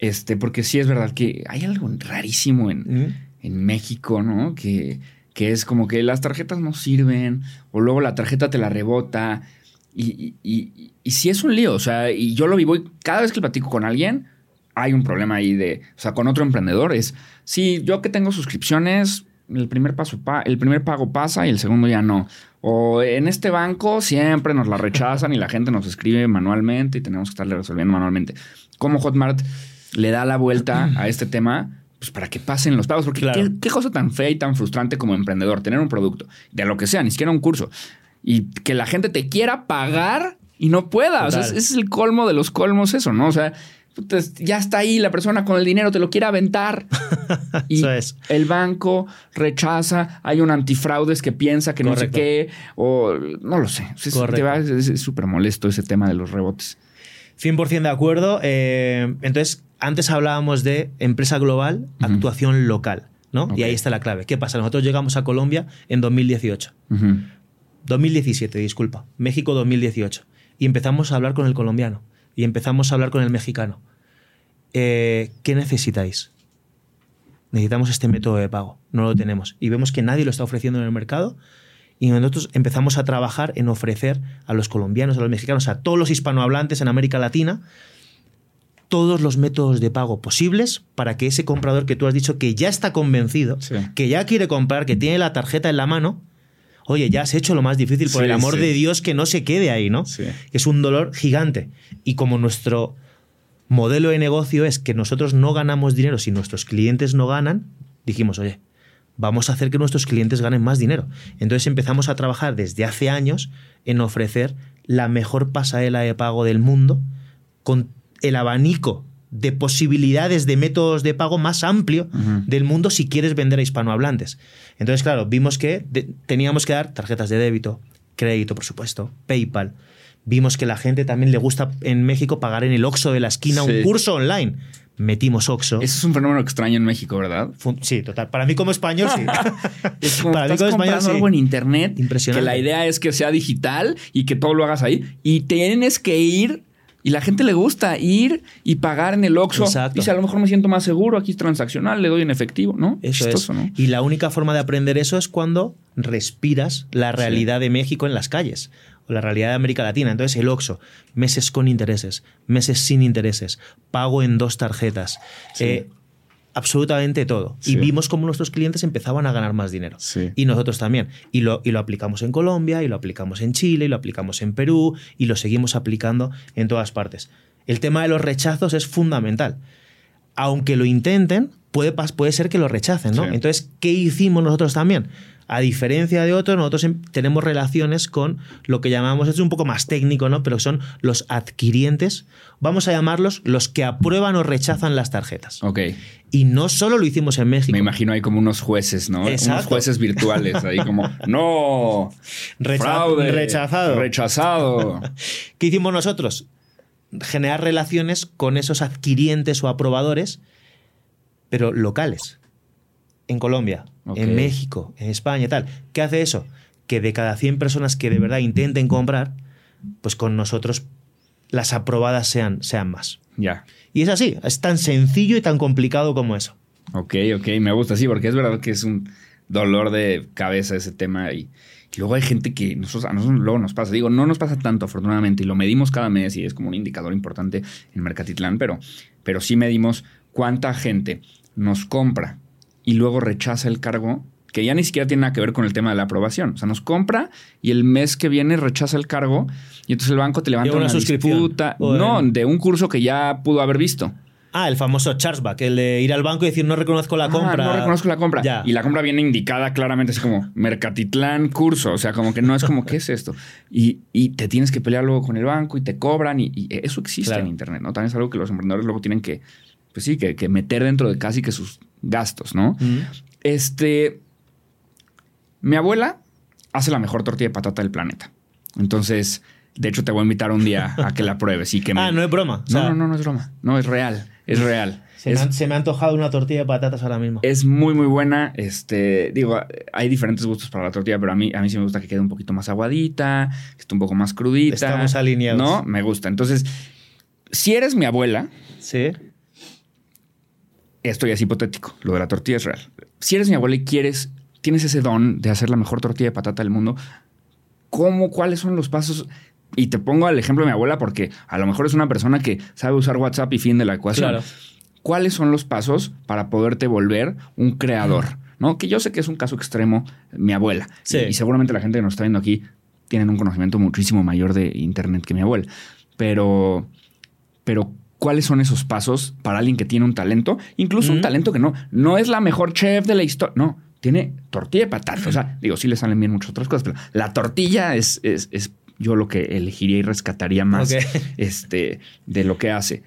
este, porque sí es verdad que hay algo rarísimo en, Mm. en México, ¿no? Que, que es como que las tarjetas no sirven, o luego la tarjeta te la rebota. Y, y, y, y sí es un lío. O sea, y yo lo vivo y cada vez que platico con alguien, hay un problema ahí de. O sea, con otro emprendedor es. Sí, yo que tengo suscripciones, el primer paso pa- el primer pago pasa y el segundo ya no. O en este banco siempre nos la rechazan y la gente nos escribe manualmente y tenemos que estarle resolviendo manualmente. ¿Cómo Hotmart le da la vuelta a este tema? Pues para que pasen los pagos. Porque Claro. ¿qué, qué cosa tan fea y tan frustrante como emprendedor tener un producto, de lo que sea, ni siquiera un curso, y que la gente te quiera pagar y no pueda. O sea, ese es el colmo de los colmos, eso, ¿no? O sea, Entonces, ya está ahí la persona con el dinero, te lo quiere aventar. y Eso es. el banco rechaza, hay un antifraudes que piensa que no sé qué, o no lo sé. Es súper molesto ese tema de los rebotes. 100% de acuerdo. Eh, entonces, antes hablábamos de empresa global, actuación local, ¿no? Y ahí está la clave. ¿Qué pasa? Nosotros llegamos a Colombia en 2018. Ujú. 2017, disculpa. México 2018. Y empezamos a hablar con el colombiano. Y empezamos a hablar con el mexicano. Eh, ¿Qué necesitáis? Necesitamos este método de pago. No lo tenemos. Y vemos que nadie lo está ofreciendo en el mercado. Y nosotros empezamos a trabajar en ofrecer a los colombianos, a los mexicanos, a todos los hispanohablantes en América Latina, todos los métodos de pago posibles para que ese comprador que tú has dicho que ya está convencido, Sí. que ya quiere comprar, que tiene la tarjeta en la mano, oye, ya has hecho lo más difícil por Sí, el amor sí. de Dios que no se quede ahí, ¿no? Sí. Es un dolor gigante. Y como nuestro modelo de negocio es que nosotros no ganamos dinero si nuestros clientes no ganan, dijimos, oye, vamos a hacer que nuestros clientes ganen más dinero. Entonces empezamos a trabajar desde hace años en ofrecer la mejor pasarela de pago del mundo con el abanico de posibilidades de métodos de pago más amplio del mundo si quieres vender a hispanohablantes. Entonces, claro, vimos que teníamos que dar tarjetas de débito, crédito, por supuesto, PayPal. Vimos que la gente también le gusta en México pagar en el Oxxo de la esquina Sí. un curso online. Metimos Oxxo. Eso es un fenómeno extraño en México, ¿verdad? Fun- Sí, total. Para mí como español, sí. Es como Para mí como español, sí. algo en internet, Impresionante. que la idea es que sea digital y que todo lo hagas ahí. Y tienes que ir, y la gente le gusta ir y pagar en el Oxxo. Exacto. Dice, a lo mejor me siento más seguro, aquí es transaccional, le doy en efectivo, ¿no? Eso Chistoso, es. ¿no? Y la única forma de aprender eso es cuando respiras la realidad de México en las calles o la realidad de América Latina. Entonces, el OXO, meses con intereses, meses sin intereses, pago en dos tarjetas, Sí. eh, absolutamente todo. Sí. Y vimos cómo nuestros clientes empezaban a ganar más dinero. Sí. Y nosotros también. Y lo, y lo aplicamos en Colombia, y lo aplicamos en Chile, y lo aplicamos en Perú, y lo seguimos aplicando en todas partes. El tema de los rechazos es fundamental. Aunque lo intenten, puede, puede ser que lo rechacen, ¿no? Sí. Entonces, ¿qué hicimos nosotros también? A diferencia de otros, nosotros em- tenemos relaciones con lo que llamamos, es un poco más técnico, ¿no? Pero son los adquirientes, vamos a llamarlos los que aprueban o rechazan las tarjetas. Ok. Y no solo lo hicimos en México. Me imagino ahí como unos jueces, ¿no? Unos jueces virtuales ahí como, no, Recha- fraude, rechazado. Rechazado. ¿Qué hicimos nosotros? Generar relaciones con esos adquirientes o aprobadores, pero locales. En Colombia, Ok. en México, en España y tal. ¿Qué hace eso? Que de cada 100 personas que de verdad intenten comprar, pues con nosotros las aprobadas sean, sean más. ya. Y es así, es tan sencillo y tan complicado como eso. Ok, ok, me gusta, sí, porque es verdad que es un dolor de cabeza ese tema y, y luego hay gente que nosotros, a nosotros luego nos pasa, digo, no nos pasa tanto afortunadamente y lo medimos cada mes y es como un indicador importante en Mercatitlán, pero, pero sí medimos cuánta gente nos compra y luego rechaza el cargo que ya ni siquiera tiene nada que ver con el tema de la aprobación. O sea, nos compra y el mes que viene rechaza el cargo y entonces el banco te levanta una una, suscripción. disputa. No, de un curso que ya pudo haber visto. Ah, el famoso chargeback, el de ir al banco y decir no reconozco la Ah, compra. no reconozco la compra. Ya. Y la compra viene indicada claramente así como Mercatitlán curso. O sea, como que no es como, ¿qué es esto? Y, y te tienes que pelear luego con el banco y te cobran. Y, y eso existe Claro. en Internet, ¿no? También es algo que los emprendedores luego tienen que, pues sí, que, que meter dentro de casi que sus gastos, ¿no? Mm. Este. Mi abuela hace la mejor tortilla de patata del planeta. Entonces, de hecho, te voy a invitar un día a que la pruebes y que me- Ah, no es broma. O no, sea, no, no, no es broma. No, es real. Es real. Se, Es- me han, se me ha antojado una tortilla de patatas ahora mismo. es muy, muy buena. Este, digo, hay diferentes gustos para la tortilla, pero a mí, a mí sí me gusta que quede un poquito más aguadita, que esté un poco más crudita. Estamos alineados. No, me gusta. Entonces, si eres mi abuela, Sí. Esto ya es hipotético, lo de la tortilla es real. Si eres mi abuela y quieres, tienes ese don de hacer la mejor tortilla de patata del mundo, ¿cómo, cuáles son los pasos? Y te pongo al ejemplo de mi abuela porque a lo mejor es una persona que sabe usar WhatsApp y fin de la ecuación. Claro. ¿Cuáles son los pasos para poderte volver un creador? ¿No? Que yo sé que es un caso extremo, mi abuela. Sí. Y, y seguramente la gente que nos está viendo aquí tienen un conocimiento muchísimo mayor de Internet que mi abuela. Pero, pero ¿cuáles son esos pasos para alguien que tiene un talento? Incluso un talento que no, no es la mejor chef de la historia. No, tiene tortilla de patata. O sea, digo, sí le salen bien muchas otras cosas, pero la tortilla es, es, es yo lo que elegiría y rescataría más este, de lo que hace.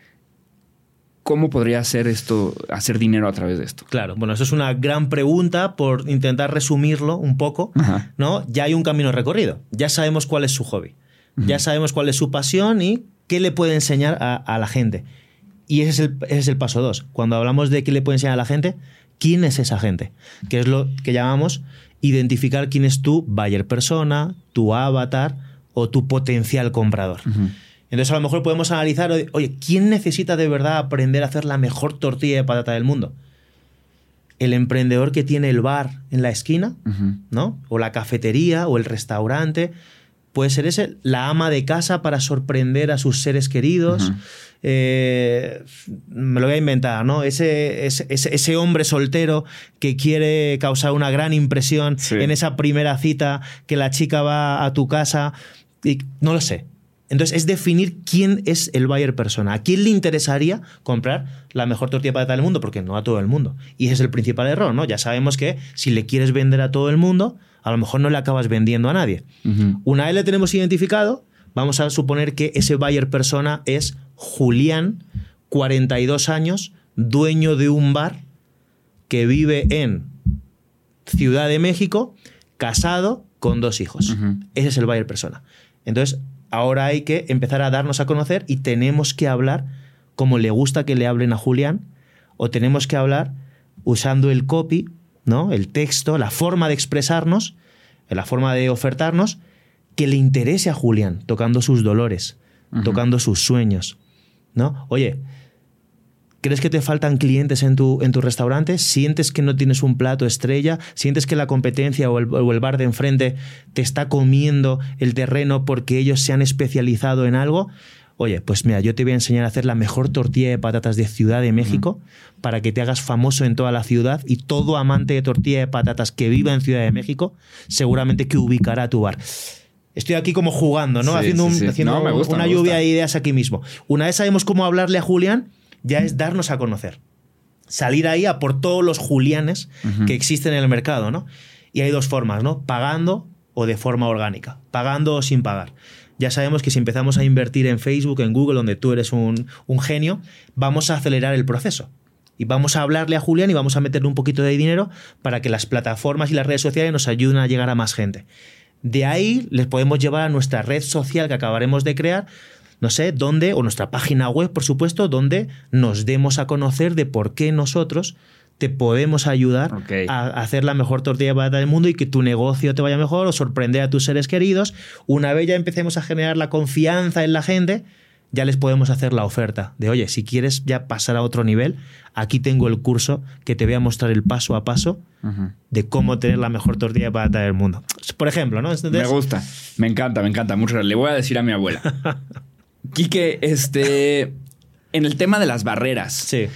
¿cómo podría hacer esto, hacer dinero a través de esto? Claro, bueno, eso es una gran pregunta por intentar resumirlo un poco, ¿no? Ya hay un camino recorrido, ya sabemos cuál es su hobby, ya sabemos cuál es su pasión y qué le puede enseñar a, la gente. Y ese es el, ese es el paso dos. Cuando hablamos de qué le puede enseñar a la gente, ¿quién es esa gente? Que es lo que llamamos identificar quién es tu buyer persona, tu avatar o tu potencial comprador. Entonces a lo mejor podemos analizar, oye, ¿quién necesita de verdad aprender a hacer la mejor tortilla de patata del mundo? El emprendedor que tiene el bar en la esquina, ¿no? O la cafetería o el restaurante. Puede ser ese, la ama de casa para sorprender a sus seres queridos. Eh, me lo voy a inventar, ¿no? Ese, ese, hombre soltero que quiere causar una gran impresión en esa primera cita que la chica va a tu casa. Y, no lo sé. Entonces es definir quién es el buyer persona. ¿A quién le interesaría comprar la mejor tortilla de patata del mundo? Porque no a todo el mundo. Y ese es el principal error, ¿no? Ya sabemos que si le quieres vender a todo el mundo, a lo mejor no le acabas vendiendo a nadie. Una vez le tenemos identificado, vamos a suponer que ese buyer persona es Julián, 42 años, dueño de un bar que vive en Ciudad de México, casado con dos hijos. Ese es el buyer persona. Entonces, ahora hay que empezar a darnos a conocer y tenemos que hablar como le gusta que le hablen a Julián o tenemos que hablar usando el copy, ¿no? El texto, la forma de expresarnos, la forma de ofertarnos que le interese a Julián, tocando sus dolores, tocando sus sueños, ¿no? Oye, ¿Crees que te faltan clientes en tu, en tu restaurante? ¿Sientes que no tienes un plato estrella? ¿Sientes que la competencia o el, bar de enfrente te está comiendo el terreno porque ellos se han especializado en algo? Oye, pues mira, yo te voy a enseñar a hacer la mejor tortilla de patatas de Ciudad de México para que te hagas famoso en toda la ciudad y todo amante de tortilla de patatas que viva en Ciudad de México seguramente que ubicará tu bar. Estoy aquí como jugando, ¿no? haciendo, una lluvia de ideas aquí mismo. Una vez sabemos cómo hablarle a Julián, ya es darnos a conocer. Salir ahí a por todos los Julianes que existen en el mercado, ¿no? Y hay dos formas, ¿no? Pagando o de forma orgánica. Pagando o sin pagar. Ya sabemos que si empezamos a invertir en Facebook, en Google, donde tú eres un, un genio, vamos a acelerar el proceso. Y vamos a hablarle a Julián y vamos a meterle un poquito de dinero para que las plataformas y las redes sociales nos ayuden a llegar a más gente. De ahí les podemos llevar a nuestra red social que acabaremos de crear, no sé, dónde, o nuestra página web, por supuesto, donde nos demos a conocer de por qué nosotros te podemos ayudar a hacer la mejor tortilla de patata del mundo y que tu negocio te vaya mejor o sorprender a tus seres queridos. Una vez ya empecemos a generar la confianza en la gente, ya les podemos hacer la oferta de, oye, si quieres ya pasar a otro nivel, aquí tengo el curso que te voy a mostrar el paso a paso de cómo tener la mejor tortilla de patata del mundo. Por ejemplo, ¿no? Me gusta, me encanta, me encanta mucho. Le voy a decir a mi abuela. Quique, este. En el tema de las barreras. Sí.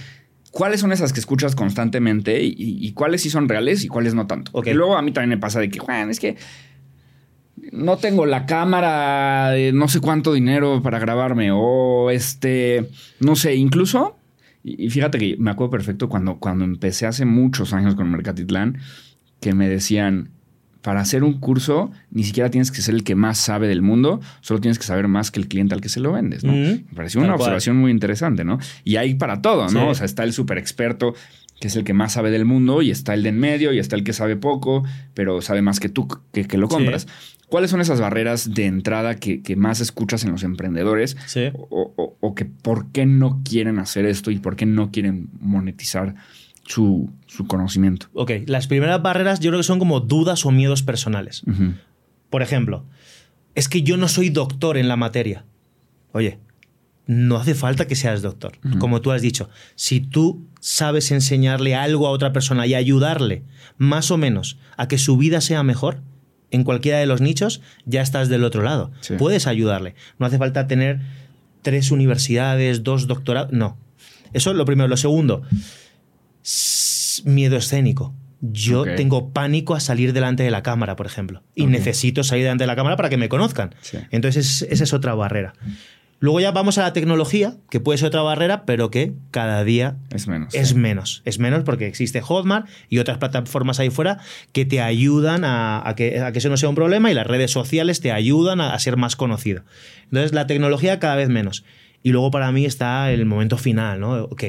¿Cuáles son esas que escuchas constantemente y, cuáles sí son reales y cuáles no tanto? Porque luego a mí también me pasa de que, Juan, es que no tengo la cámara de no sé cuánto dinero para grabarme o este, no sé, incluso, y, fíjate que me acuerdo perfecto cuando, cuando empecé hace muchos años con Mercatitlán, que me decían, para hacer un curso ni siquiera tienes que ser el que más sabe del mundo, solo tienes que saber más que el cliente al que se lo vendes, ¿no? Me pareció una observación muy interesante, ¿no? Y hay para todo, ¿no? O sea, está el súper experto que es el que más sabe del mundo y está el de en medio y está el que sabe poco, pero sabe más que tú que, lo compras. ¿Cuáles son esas barreras de entrada que, más escuchas en los emprendedores? O, o, que por qué no quieren hacer esto y por qué no quieren monetizar su, conocimiento. Ok, las primeras barreras yo creo que son como dudas o miedos personales. Por ejemplo, es que yo no soy doctor en la materia. Oye, no hace falta que seas doctor. Como tú has dicho, si tú sabes enseñarle algo a otra persona y ayudarle más o menos a que su vida sea mejor en cualquiera de los nichos, ya estás del otro lado. Puedes ayudarle. No hace falta tener tres universidades, dos doctorados. No. Eso es lo primero. Lo segundo, miedo escénico. Yo tengo pánico a salir delante de la cámara, por ejemplo. Y necesito salir delante de la cámara para que me conozcan. Entonces, esa es otra barrera. Luego ya vamos a la tecnología, que puede ser otra barrera, pero que cada día es menos. Es menos. Es menos porque existe Hotmart y otras plataformas ahí fuera que te ayudan a, que, a que eso no sea un problema y las redes sociales te ayudan a, ser más conocido. Entonces, la tecnología cada vez menos. Y luego para mí está el momento final, ¿no? Ok,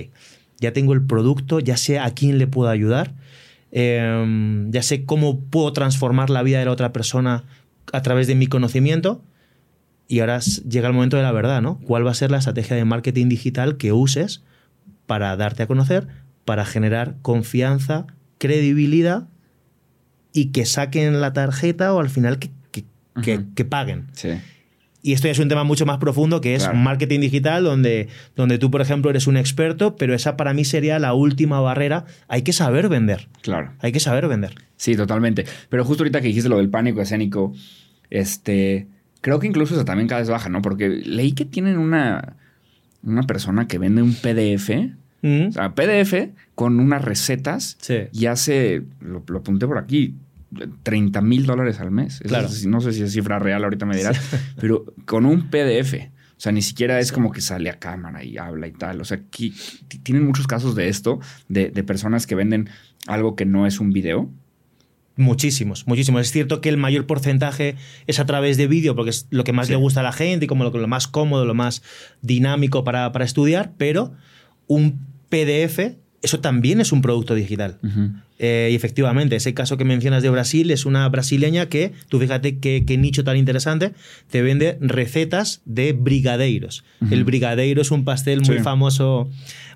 ya tengo el producto, ya sé a quién le puedo ayudar, em, ya sé cómo puedo transformar la vida de la otra persona a través de mi conocimiento. Y ahora llega el momento de la verdad, ¿no? ¿Cuál va a ser la estrategia de marketing digital que uses para darte a conocer, para generar confianza, credibilidad y que saquen la tarjeta o al final que, que, paguen? Sí. Y esto ya es un tema mucho más profundo que es marketing digital, donde, donde tú, por ejemplo, eres un experto, pero esa para mí sería la última barrera. Hay que saber vender. Claro. Hay que saber vender. Sí, totalmente. Pero justo ahorita que dijiste lo del pánico escénico, este, creo que incluso eso también cada vez baja, ¿no? Porque leí que tienen una, una persona que vende un PDF. Mm. O sea, PDF con unas recetas Sí. y hace, lo, lo apunté por aquí, 30 mil dólares al mes. Eso Claro. es- no sé si es cifra real, ahorita me dirás, pero con un PDF. O sea, ni siquiera es como que sale a cámara y habla y tal. O sea, aquí tienen muchos casos de esto, de, de personas que venden algo que no es un video. Muchísimos, muchísimos. Es cierto que el mayor porcentaje es a través de vídeo, porque es lo que más Sí. le gusta a la gente y como lo, lo más cómodo, lo más dinámico para, para estudiar, pero un PDF, eso también es un producto digital. Eh, y efectivamente, ese caso que mencionas de Brasil es una brasileña que, tú fíjate qué, qué nicho tan interesante, te vende recetas de brigadeiros. El brigadeiro es un pastel muy famoso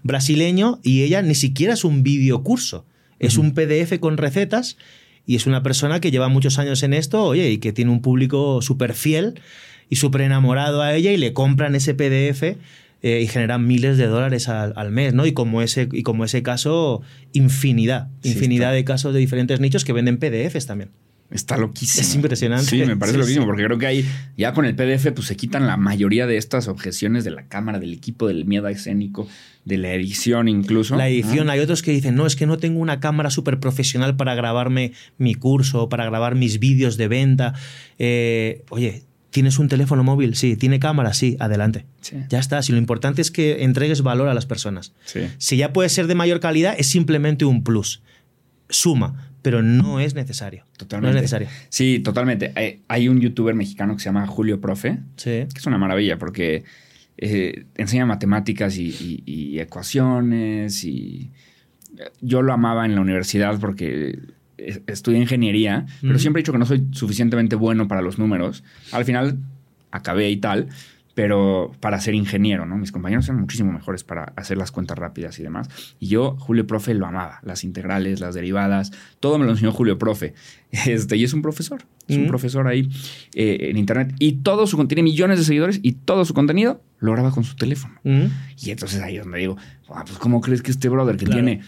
brasileño y ella ni siquiera es un video curso, es un PDF con recetas y es una persona que lleva muchos años en esto, oye, y que tiene un público súper fiel y súper enamorado a ella y le compran ese PDF eh, y generan miles de dólares al, al mes, ¿no? Y como ese, y como ese caso, infinidad, infinidad de casos de diferentes nichos que venden PDFs también. Está loquísimo. Es impresionante. Sí, me parece Sí, loquísimo, sí. porque creo que ahí ya con el PDF pues se quitan la mayoría de estas objeciones de la cámara, del equipo, del miedo escénico, de la edición incluso. La edición, hay otros que dicen, no, es que no tengo una cámara súper profesional para grabarme mi curso, para grabar mis vídeos de venta. Eh, oye, ¿tienes un teléfono móvil? Sí. ¿Tiene cámara? Sí, adelante. Sí. Ya está. Si lo importante es que entregues valor a las personas. Sí. Si ya puede ser de mayor calidad, es simplemente un plus. Suma, pero no es necesario. Totalmente. No es necesario. Sí, totalmente. Hay, hay un youtuber mexicano que se llama Julio Profe, Sí. que es una maravilla porque eh, enseña matemáticas y, y- y ecuaciones y eh, yo lo amaba en la universidad porque eh, estudié ingeniería, pero siempre he dicho que no soy suficientemente bueno para los números. Al final acabé y tal, pero para ser ingeniero, ¿no? Mis compañeros eran muchísimo mejores para hacer las cuentas rápidas y demás. Y yo, Julio Profe, lo amaba. Las integrales, las derivadas, todo me lo enseñó Julio Profe. Este, y es un profesor. Es un profesor ahí eh, en internet. Y todo su tiene millones de seguidores y todo su contenido lo graba con su teléfono. Mm. Y entonces ahí es donde digo, "Ah, pues ¿cómo crees que este brother que Claro. tiene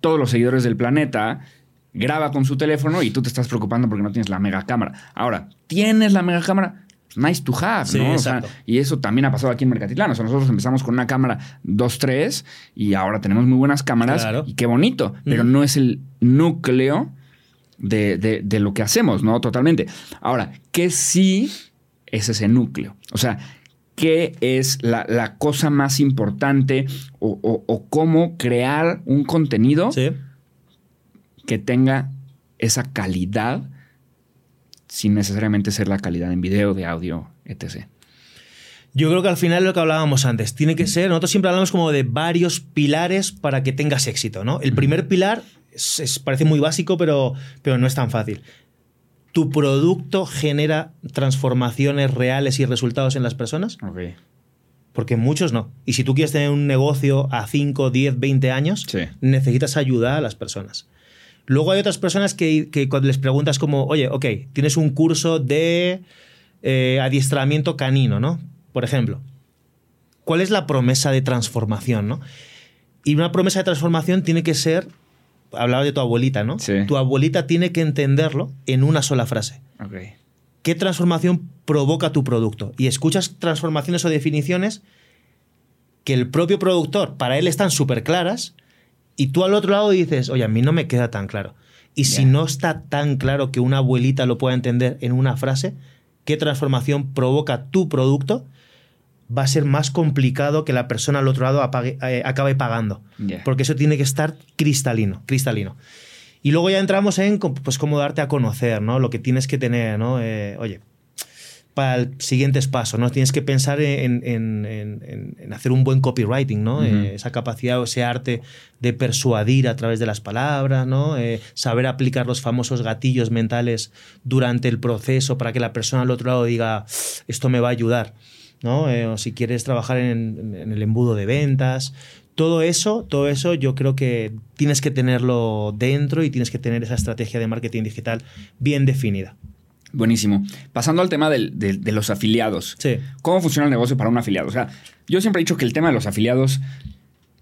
todos los seguidores del planeta graba con su teléfono y tú te estás preocupando porque no tienes la mega cámara? Ahora, ¿tienes la mega cámara? Nice to have, Sí, ¿no? O sea, y eso también ha pasado aquí en Mercatitlán. O sea, nosotros empezamos con una cámara 2.3 y ahora tenemos muy buenas cámaras Claro. y qué bonito, pero Mm. no es el núcleo de, de- de lo que hacemos, ¿no? Totalmente. Ahora, ¿qué sí es ese núcleo? O sea, ¿qué es la, la cosa más importante o, o- o cómo crear un contenido Sí. Que tenga esa calidad sin necesariamente ser la calidad en video, de audio, etc. Yo creo que al final lo que hablábamos antes. Tiene que ser, nosotros siempre hablamos como de varios pilares para que tengas éxito, ¿no? El primer pilar es- es- parece muy básico, pero, pero no es tan fácil. ¿Tu producto genera transformaciones reales y resultados en las personas? Porque muchos no. Y si tú quieres tener un negocio a 5, 10, 20 años, Sí. necesitas ayudar a las personas. Luego hay otras personas que, que cuando les preguntas como, oye, ok, tienes un curso de eh, adiestramiento canino, ¿no? Por ejemplo. ¿Cuál es la promesa de transformación, no? Y una promesa de transformación tiene que ser, hablaba de tu abuelita, ¿no? Sí. Tu abuelita tiene que entenderlo en una sola frase. Ok. ¿Qué transformación provoca tu producto? Y escuchas transformaciones o definiciones que el propio productor, para él están súper claras, y tú al otro lado dices, oye, a mí no me queda tan claro. Y si no está tan claro que una abuelita lo pueda entender en una frase, qué transformación provoca tu producto, va a ser más complicado que la persona al otro lado apague- eh, acabe pagando. Porque eso tiene que estar cristalino, cristalino. Y luego ya entramos en pues, cómo darte a conocer, ¿no? Lo que tienes que tener, ¿no? Eh, oye, para el siguientes pasos, ¿no? Tienes que pensar en, en- en- en hacer un buen copywriting, ¿no? Eh, esa capacidad o ese arte de persuadir a través de las palabras, ¿no? Eh, saber aplicar los famosos gatillos mentales durante el proceso para que la persona al otro lado diga, esto me va a ayudar, ¿no? Eh, o si quieres trabajar en, en el embudo de ventas. Todo eso, todo eso yo creo que tienes que tenerlo dentro y tienes que tener esa estrategia de marketing digital bien definida. Buenísimo. Pasando al tema del- del- de los afiliados. Sí. ¿Cómo funciona el negocio para un afiliado? O sea, yo siempre he dicho que el tema de los afiliados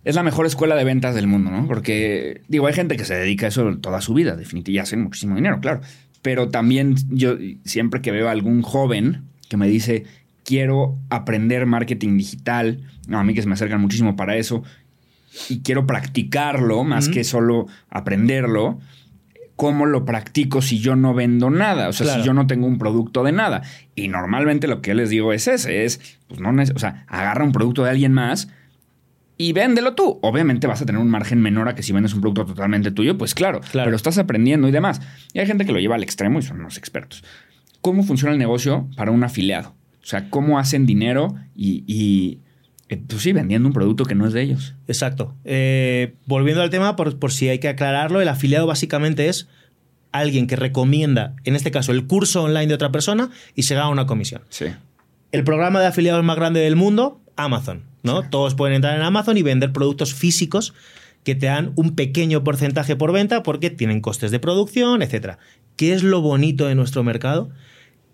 es la mejor escuela de ventas del mundo, ¿no? Porque, digo, hay gente que se dedica a eso toda su vida, definitivamente, y hacen muchísimo dinero, claro. Pero también yo siempre que veo a algún joven que me dice, quiero aprender marketing digital, no, a mí que se me acercan muchísimo para eso, y quiero practicarlo más que solo aprenderlo, ¿cómo lo practico si yo no vendo nada? O sea, Claro. si yo no tengo un producto de nada. Y normalmente lo que yo les digo es ese, es, pues no, o sea, agarra un producto de alguien más y véndelo tú. Obviamente vas a tener un margen menor a que si vendes un producto totalmente tuyo, pues claro, Claro. pero estás aprendiendo y demás. Y hay gente que lo lleva al extremo y son unos expertos. ¿Cómo funciona el negocio para un afiliado? O sea, ¿cómo hacen dinero y, y, pues sí, vendiendo un producto que no es de ellos? Exacto. Eh, volviendo al tema, por, por si hay que aclararlo, el afiliado básicamente es alguien que recomienda, en este caso, el curso online de otra persona y se gana una comisión. Sí. El programa de afiliados más grande del mundo, Amazon. ¿no? Todos pueden entrar en Amazon y vender productos físicos que te dan un pequeño porcentaje por venta porque tienen costes de producción, etc. ¿Qué es lo bonito de nuestro mercado?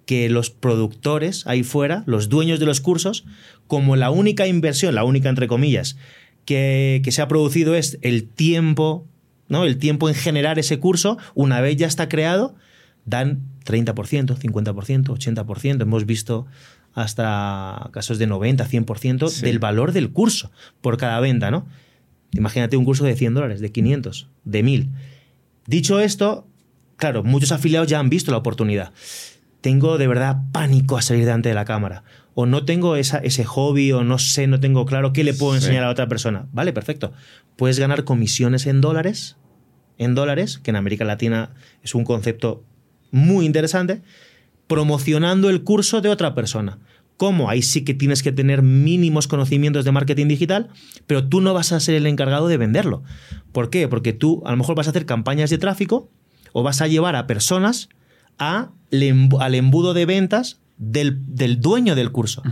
Que los productores ahí fuera, los dueños de los cursos, como la única inversión, la única entre comillas, que, que se ha producido es el tiempo, ¿no? El tiempo en generar ese curso, una vez ya está creado, dan 30%, 50%, 80%. Hemos visto hasta casos de 90, 100% Sí. del valor del curso por cada venta, ¿no? Imagínate un curso de 100 dólares, de 500, de 1000. Dicho esto, claro, muchos afiliados ya han visto la oportunidad. Tengo de verdad pánico a salir delante de la cámara. O no tengo esa, ese hobby, o no sé, no tengo claro qué le puedo Sí. enseñar a otra persona. Vale, perfecto. Puedes ganar comisiones en dólares, en dólares, que en América Latina es un concepto muy interesante, promocionando el curso de otra persona. ¿Cómo? Ahí sí que tienes que tener mínimos conocimientos de marketing digital, pero tú no vas a ser el encargado de venderlo. ¿Por qué? Porque tú a lo mejor vas a hacer campañas de tráfico o vas a llevar a personas a, al embudo de ventas del, del dueño del curso.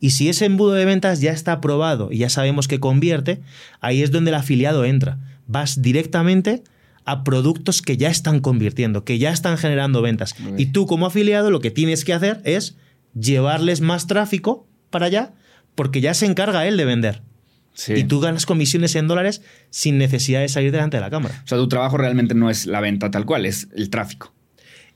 Y si ese embudo de ventas ya está aprobado y ya sabemos que convierte, ahí es donde el afiliado entra. Vas directamente a productos que ya están convirtiendo, que ya están generando ventas. Y tú como afiliado lo que tienes que hacer es llevarles más tráfico para allá porque ya se encarga él de vender. Sí. Y tú ganas comisiones en dólares sin necesidad de salir delante de la cámara. O sea, tu trabajo realmente no es la venta tal cual, es el tráfico.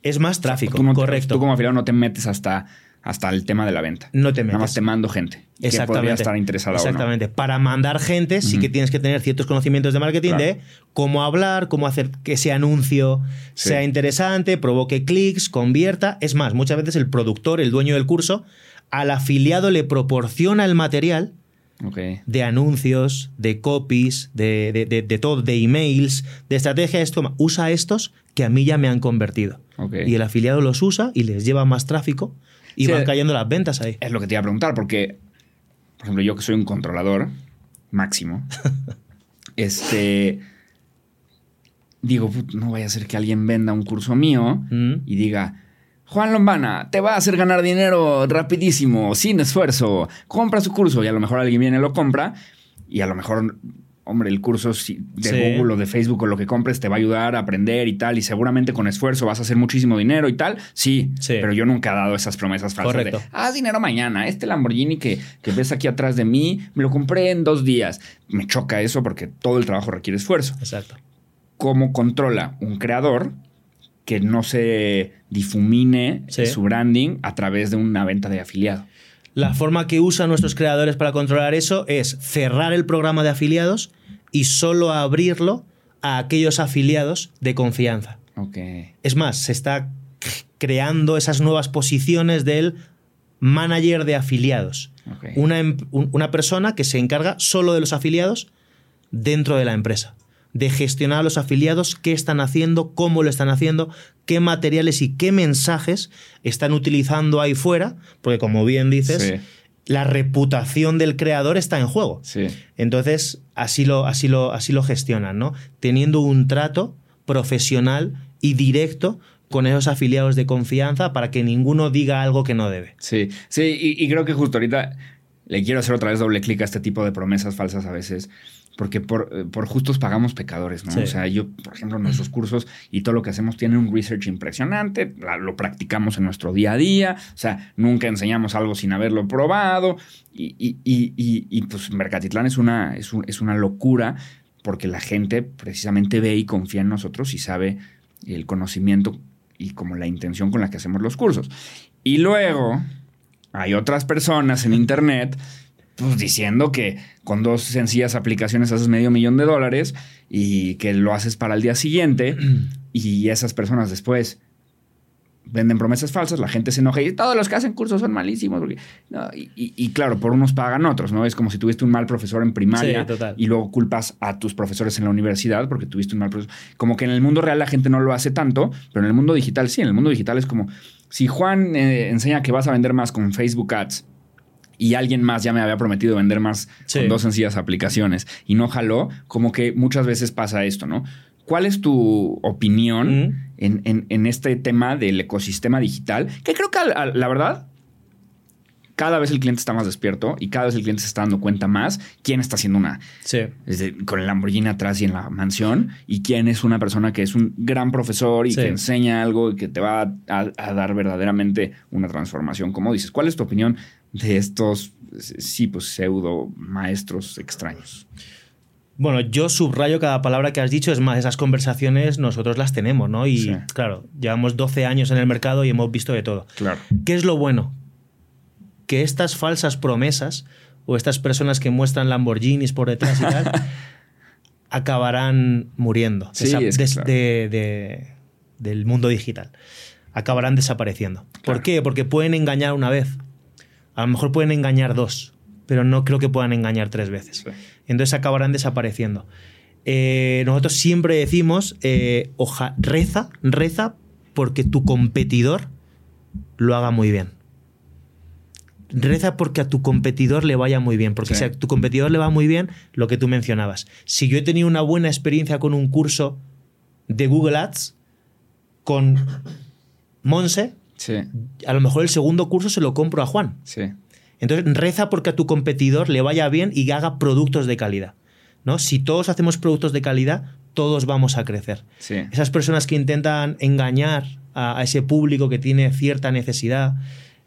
Es más tráfico, Tú, no te- correcto. tú como afiliado no te metes hasta, hasta el tema de la venta. No te Nada más metes. te mando gente que Exactamente. podría estar interesada Exactamente. Para mandar gente sí que tienes que tener ciertos conocimientos de marketing Claro. de cómo hablar, cómo hacer que ese anuncio Sí. sea interesante, provoque clics, convierta. Es más, muchas veces el productor, el dueño del curso, al afiliado le proporciona el material de anuncios, de copies, de, de- de- de todo, de emails, de estrategias. Toma, usa estos que a mí ya me han convertido. Y el afiliado los usa y les lleva más tráfico y Sí. van cayendo las ventas ahí. Es lo que te iba a preguntar, porque, por ejemplo, yo que soy un controlador máximo, este. Digo, "Put, no vaya a ser que alguien venda un curso mío Mm. y diga. Juan Lombana, te va a hacer ganar dinero rapidísimo, sin esfuerzo. Compra su curso y a lo mejor alguien viene y lo compra y a lo mejor, hombre, el curso de Sí. Google o de Facebook o lo que compres te va a ayudar a aprender y tal y seguramente con esfuerzo vas a hacer muchísimo dinero y tal. Sí, Sí. pero yo nunca he dado esas promesas falsas Correcto. de, haz dinero mañana. Este Lamborghini que, que ves aquí atrás de mí, me lo compré en dos días. Me choca eso porque todo el trabajo requiere esfuerzo. Exacto. ¿Cómo controla un creador que no se difumine Sí. su branding a través de una venta de afiliado? La forma que usan nuestros creadores para controlar eso es cerrar el programa de afiliados y solo abrirlo a aquellos afiliados de confianza. Ok. Es más, se está creando esas nuevas posiciones del manager de afiliados. Una, em- un- una persona que se encarga solo de los afiliados dentro de la empresa. De gestionar a los afiliados, qué están haciendo, cómo lo están haciendo, qué materiales y qué mensajes están utilizando ahí fuera, porque como bien dices, la reputación del creador está en juego. Entonces, así lo, así, lo, así lo gestionan, ¿no? Teniendo un trato profesional y directo con esos afiliados de confianza para que ninguno diga algo que no debe. Sí, sí, y, creo que justo ahorita le quiero hacer otra vez doble clic a este tipo de promesas falsas a veces porque por, eh, por, justos pagamos pecadores, ¿no? O sea, yo, por ejemplo, nuestros cursos y todo lo que hacemos tiene un research impresionante, lo practicamos en nuestro día a día, o sea, nunca enseñamos algo sin haberlo probado y, y, y, y pues Mercatitlán es una, es, es una locura porque la gente precisamente ve y confía en nosotros y sabe el conocimiento y como la intención con la que hacemos los cursos. Y luego hay otras personas en Internet pues diciendo que con dos sencillas aplicaciones haces medio millón de dólares y que lo haces para el día siguiente y esas personas después venden promesas falsas, la gente se enoja y todos los que hacen cursos son malísimos. y, claro, por unos pagan otros, ¿no? Es como si tuviste un mal profesor en primaria y luego culpas a tus profesores en la universidad porque tuviste un mal profesor. Como que en el mundo real la gente no lo hace tanto, pero en el mundo digital sí. En el mundo digital es como si Juan eh, enseña que vas a vender más con Facebook Ads y alguien más ya me había prometido vender más con dos sencillas aplicaciones y no jaló, como que muchas veces pasa esto, ¿no? ¿Cuál es tu opinión en, este tema del ecosistema digital? Que creo que la verdad, cada vez el cliente está más despierto y cada vez el cliente se está dando cuenta más quién está haciendo una sí. con el Lamborghini atrás y en la mansión y quién es una persona que es un gran profesor y que enseña algo y que te va a, a, dar verdaderamente una transformación. Como dices, ¿cuál es tu opinión de estos, sí, pues pseudo maestros extraños? Bueno, yo subrayo cada palabra que has dicho, es más, esas conversaciones nosotros las tenemos, ¿no? Y claro, llevamos 12 años en el mercado y hemos visto de todo. Claro. ¿Qué es lo bueno? Que estas falsas promesas o estas personas que muestran Lamborghinis por detrás y tal, acabarán muriendo del mundo digital. Acabarán desapareciendo. ¿Por qué? Porque pueden engañar una vez a lo mejor pueden engañar dos, pero no creo que puedan engañar tres veces. Entonces acabarán desapareciendo. Eh, nosotros siempre decimos, eh, reza, reza porque tu competidor lo haga muy bien. Reza porque a tu competidor le vaya muy bien, porque si a tu competidor le va muy bien, lo que tú mencionabas. Si yo he tenido una buena experiencia con un curso de Google Ads, con Monse, a lo mejor el segundo curso se lo compro a Juan. Entonces, reza porque a tu competidor le vaya bien y haga productos de calidad. ¿no? Si todos hacemos productos de calidad, todos vamos a crecer. Esas personas que intentan engañar a, ese público que tiene cierta necesidad,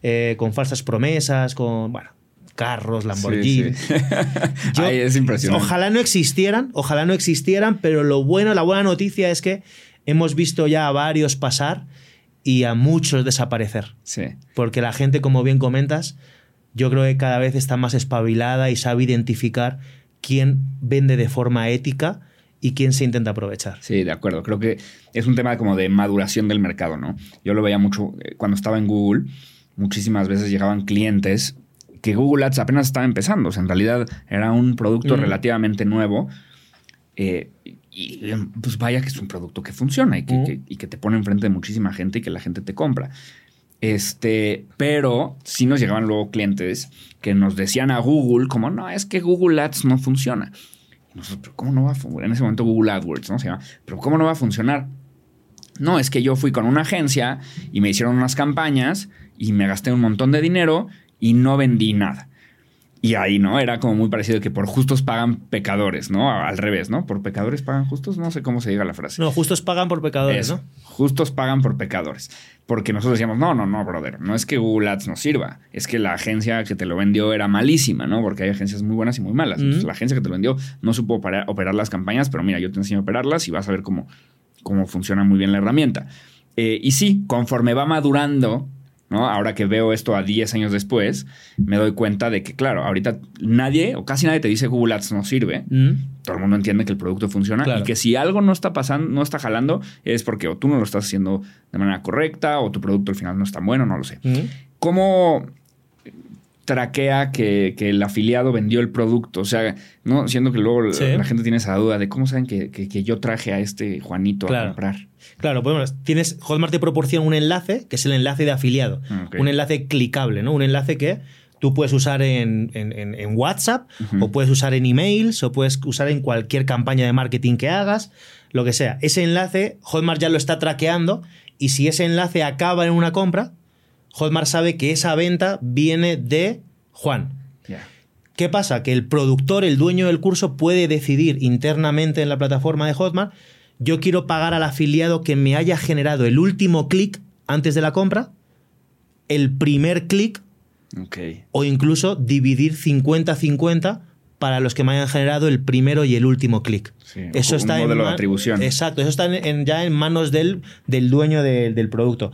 eh, con falsas promesas, con bueno, carros, Lamborghini. es impresionante. Ojalá no existieran, ojalá no existieran, pero lo bueno, la buena noticia es que hemos visto ya a varios pasar y a muchos desaparecer. Sí. Porque la gente, como bien comentas, yo creo que cada vez está más espabilada y sabe identificar quién vende de forma ética y quién se intenta aprovechar. Sí, de acuerdo. Creo que es un tema como de maduración del mercado, ¿no? Yo lo veía mucho eh, cuando estaba en Google. Muchísimas veces llegaban clientes que Google Ads apenas estaba empezando. O sea, en realidad era un producto relativamente nuevo. Eh, y pues vaya que es un producto que funciona y que, y que te pone enfrente de muchísima gente y que la gente te compra. Este, pero sí nos llegaban luego clientes que nos decían a Google como, no, es que Google Ads no funciona. Y nosotros, ¿cómo no va a funcionar? En ese momento Google AdWords, ¿no? Se llama, pero ¿cómo no va a funcionar? No, es que yo fui con una agencia y me hicieron unas campañas y me gasté un montón de dinero y no vendí nada. Y ahí, ¿no? Era como muy parecido que por justos pagan pecadores, ¿no? Al revés, ¿no? Por pecadores pagan justos, no sé cómo se diga la frase. No, justos pagan por pecadores, ¿no? Justos pagan por pecadores. Porque nosotros decíamos, no, no, no, brother, no es que Google Ads nos sirva, es que la agencia que te lo vendió era malísima, ¿no? Porque hay agencias muy buenas y muy malas. Entonces, la agencia que te lo vendió no supo operar, las campañas, pero mira, yo te enseño a operarlas y vas a ver cómo, cómo funciona muy bien la herramienta. Eh, y sí, conforme va madurando ¿no? Ahora que veo esto a 10 años después, me doy cuenta de que, claro, ahorita nadie o casi nadie te dice Google Ads no sirve. Mm. Todo el mundo entiende que el producto funciona y que si algo no está pasando, no está jalando, es porque o tú no lo estás haciendo de manera correcta o tu producto al final no es tan bueno, no lo sé. Mm. ¿Cómo, traquea que, que el afiliado vendió el producto. O sea, no siendo que luego Sí. la gente tiene esa duda de cómo saben que, que- que yo traje a este Juanito a comprar. Claro, pues bueno, tienes, Hotmart te proporciona un enlace, que es el enlace de afiliado. Ok. Un enlace clicable, ¿no? Un enlace que tú puedes usar en, en- en- WhatsApp, o puedes usar en emails, o puedes usar en cualquier campaña de marketing que hagas, lo que sea. Ese enlace, Hotmart ya lo está traqueando, y si ese enlace acaba en una compra, Hotmart sabe que esa venta viene de Juan. ¿Qué pasa? Que el productor, el dueño del curso, puede decidir internamente en la plataforma de Hotmart, yo quiero pagar al afiliado que me haya generado el último clic antes de la compra, el primer clic o incluso dividir 50-50 para los que me hayan generado el primero y el último clic. Sí, Eso un está en modelo de man- atribución. Exacto, eso está en- en- ya en manos del, del dueño de- del producto.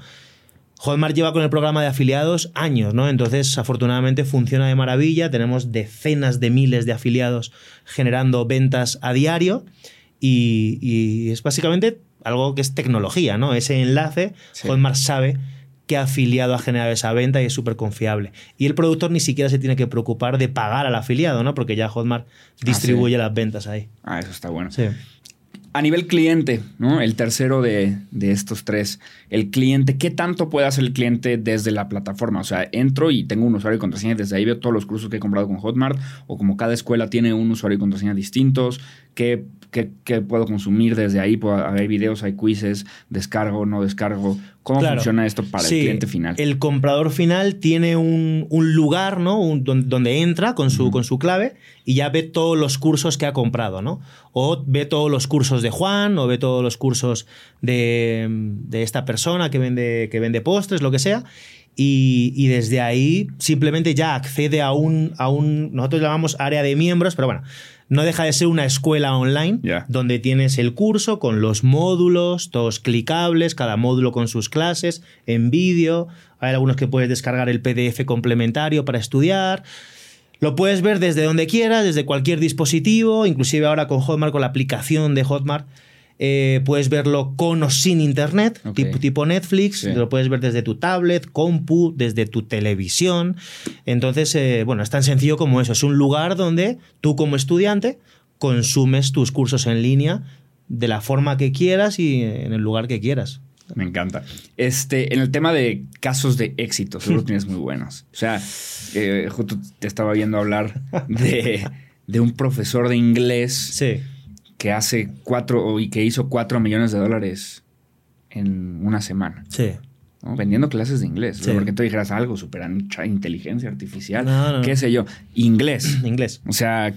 Hotmart lleva con el programa de afiliados años, ¿no? Entonces, afortunadamente funciona de maravilla. Tenemos decenas de miles de afiliados generando ventas a diario. Y, y es básicamente algo que es tecnología, ¿no? Ese enlace, Sí. Hotmart sabe qué afiliado ha generado esa venta y es súper confiable. Y el productor ni siquiera se tiene que preocupar de pagar al afiliado, ¿no? Porque ya Hotmart distribuye las ventas ahí. Ah, eso está bueno. Sí. A nivel cliente, ¿no? El tercero de, de estos tres. El cliente, ¿qué tanto puede hacer el cliente desde la plataforma? O sea, entro y tengo un usuario y contraseña desde ahí veo todos los cursos que he comprado con Hotmart. O como cada escuela tiene un usuario y contraseña distintos. ¿Qué, qué- qué puedo consumir desde ahí? Hay videos, hay quizzes, descargo, no descargo. ¿Cómo Claro. funciona esto para Sí, el cliente final? El comprador final tiene un, un lugar, ¿no? Un- don- donde entra con su, con su clave y ya ve todos los cursos que ha comprado, ¿no? O ve todos los cursos de Juan, o ve todos los cursos de, de esta persona que vende, que vende postres, lo que sea. Y, y desde ahí simplemente ya accede a un, a un. Nosotros llamamos área de miembros, pero bueno, no deja de ser una escuela online donde tienes el curso con los módulos, todos clicables, cada módulo con sus clases, en vídeo. Hay algunos que puedes descargar el PDF complementario para estudiar. Lo puedes ver desde donde quieras, desde cualquier dispositivo, inclusive ahora con Hotmart, con la aplicación de Hotmart. Eh, puedes verlo con o sin internet, tipo, tipo Netflix. Sí. Lo puedes ver desde tu tablet, compu, desde tu televisión. Entonces, eh, bueno, es tan sencillo como eso. Es un lugar donde tú como estudiante consumes tus cursos en línea de la forma que quieras y en el lugar que quieras. Me encanta. Este, en el tema de casos de éxito, seguro tienes muy buenos. O sea, eh, justo te estaba viendo hablar de, de un profesor de inglés Sí. Que hace cuatro y que hizo cuatro millones de dólares en una semana, Sí. ¿no? vendiendo clases de inglés. Sí. Porque tú dijeras algo, super inteligencia artificial, No, no, qué sé yo, inglés. Inglés. O sea,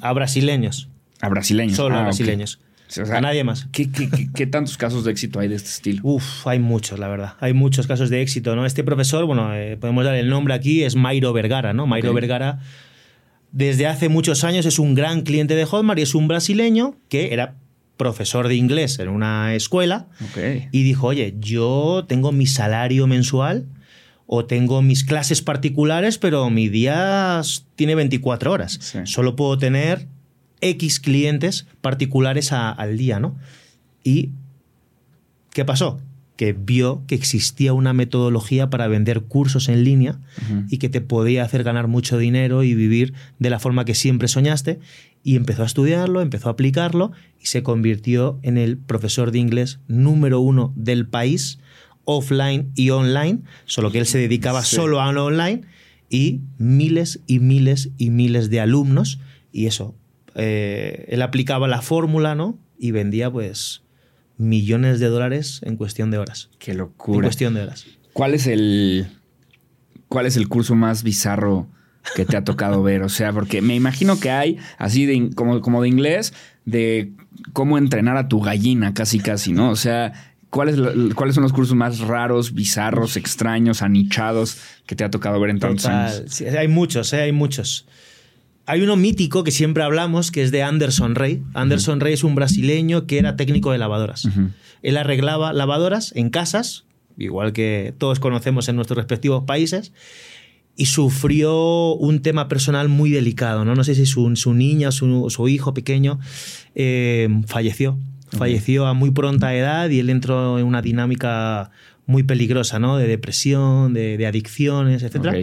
A brasileños. a brasileños. Solo Ah, a brasileños. O sea, a nadie más. ¿qué, qué, qué- qué tantos casos de éxito hay de este estilo? Uf, hay muchos, la verdad. Hay muchos casos de éxito, ¿no? Este profesor, bueno, eh, podemos dar el nombre aquí, es Mairo Vergara, ¿no? Mairo. Vergara, desde hace muchos años es un gran cliente de Hotmart y es un brasileño que era profesor de inglés en una escuela y dijo, oye, yo tengo mi salario mensual o tengo mis clases particulares, pero mi día tiene 24 horas. Sí. Solo puedo tener X clientes particulares a- al día, ¿no? Y ¿qué pasó? Que vio que existía una metodología para vender cursos en línea y que te podía hacer ganar mucho dinero y vivir de la forma que siempre soñaste. Y empezó a estudiarlo, empezó a aplicarlo y se convirtió en el profesor de inglés número uno del país, offline y online, solo que él se dedicaba Sí. solo a lo online y miles y miles y miles de alumnos. Y eso, eh, él aplicaba la fórmula, ¿no? Y vendía pues millones de dólares en cuestión de horas. Qué En locura. cuestión de horas. ¿Cuál es el cuál es el curso más bizarro que te ha tocado ver? O sea, porque me imagino que hay así de como, como de inglés de cómo entrenar a tu gallina, casi casi, ¿no? O sea, ¿cuáles cuáles son los cursos más raros, bizarros, extraños, anichados que te ha tocado ver en tantos Total. años? Sí, hay muchos, eh, hay muchos. Hay uno mítico que siempre hablamos, que es de Anderson Rey. Anderson Rey es un brasileño que era técnico de lavadoras. Ujú. Él arreglaba lavadoras en casas, igual que todos conocemos en nuestros respectivos países, y sufrió un tema personal muy delicado. No, no sé si su, su niña, su, su hijo pequeño, eh, falleció. Falleció a muy pronta edad y él entró en una dinámica muy peligrosa, ¿no? De depresión, de, de adicciones, etc. Ok.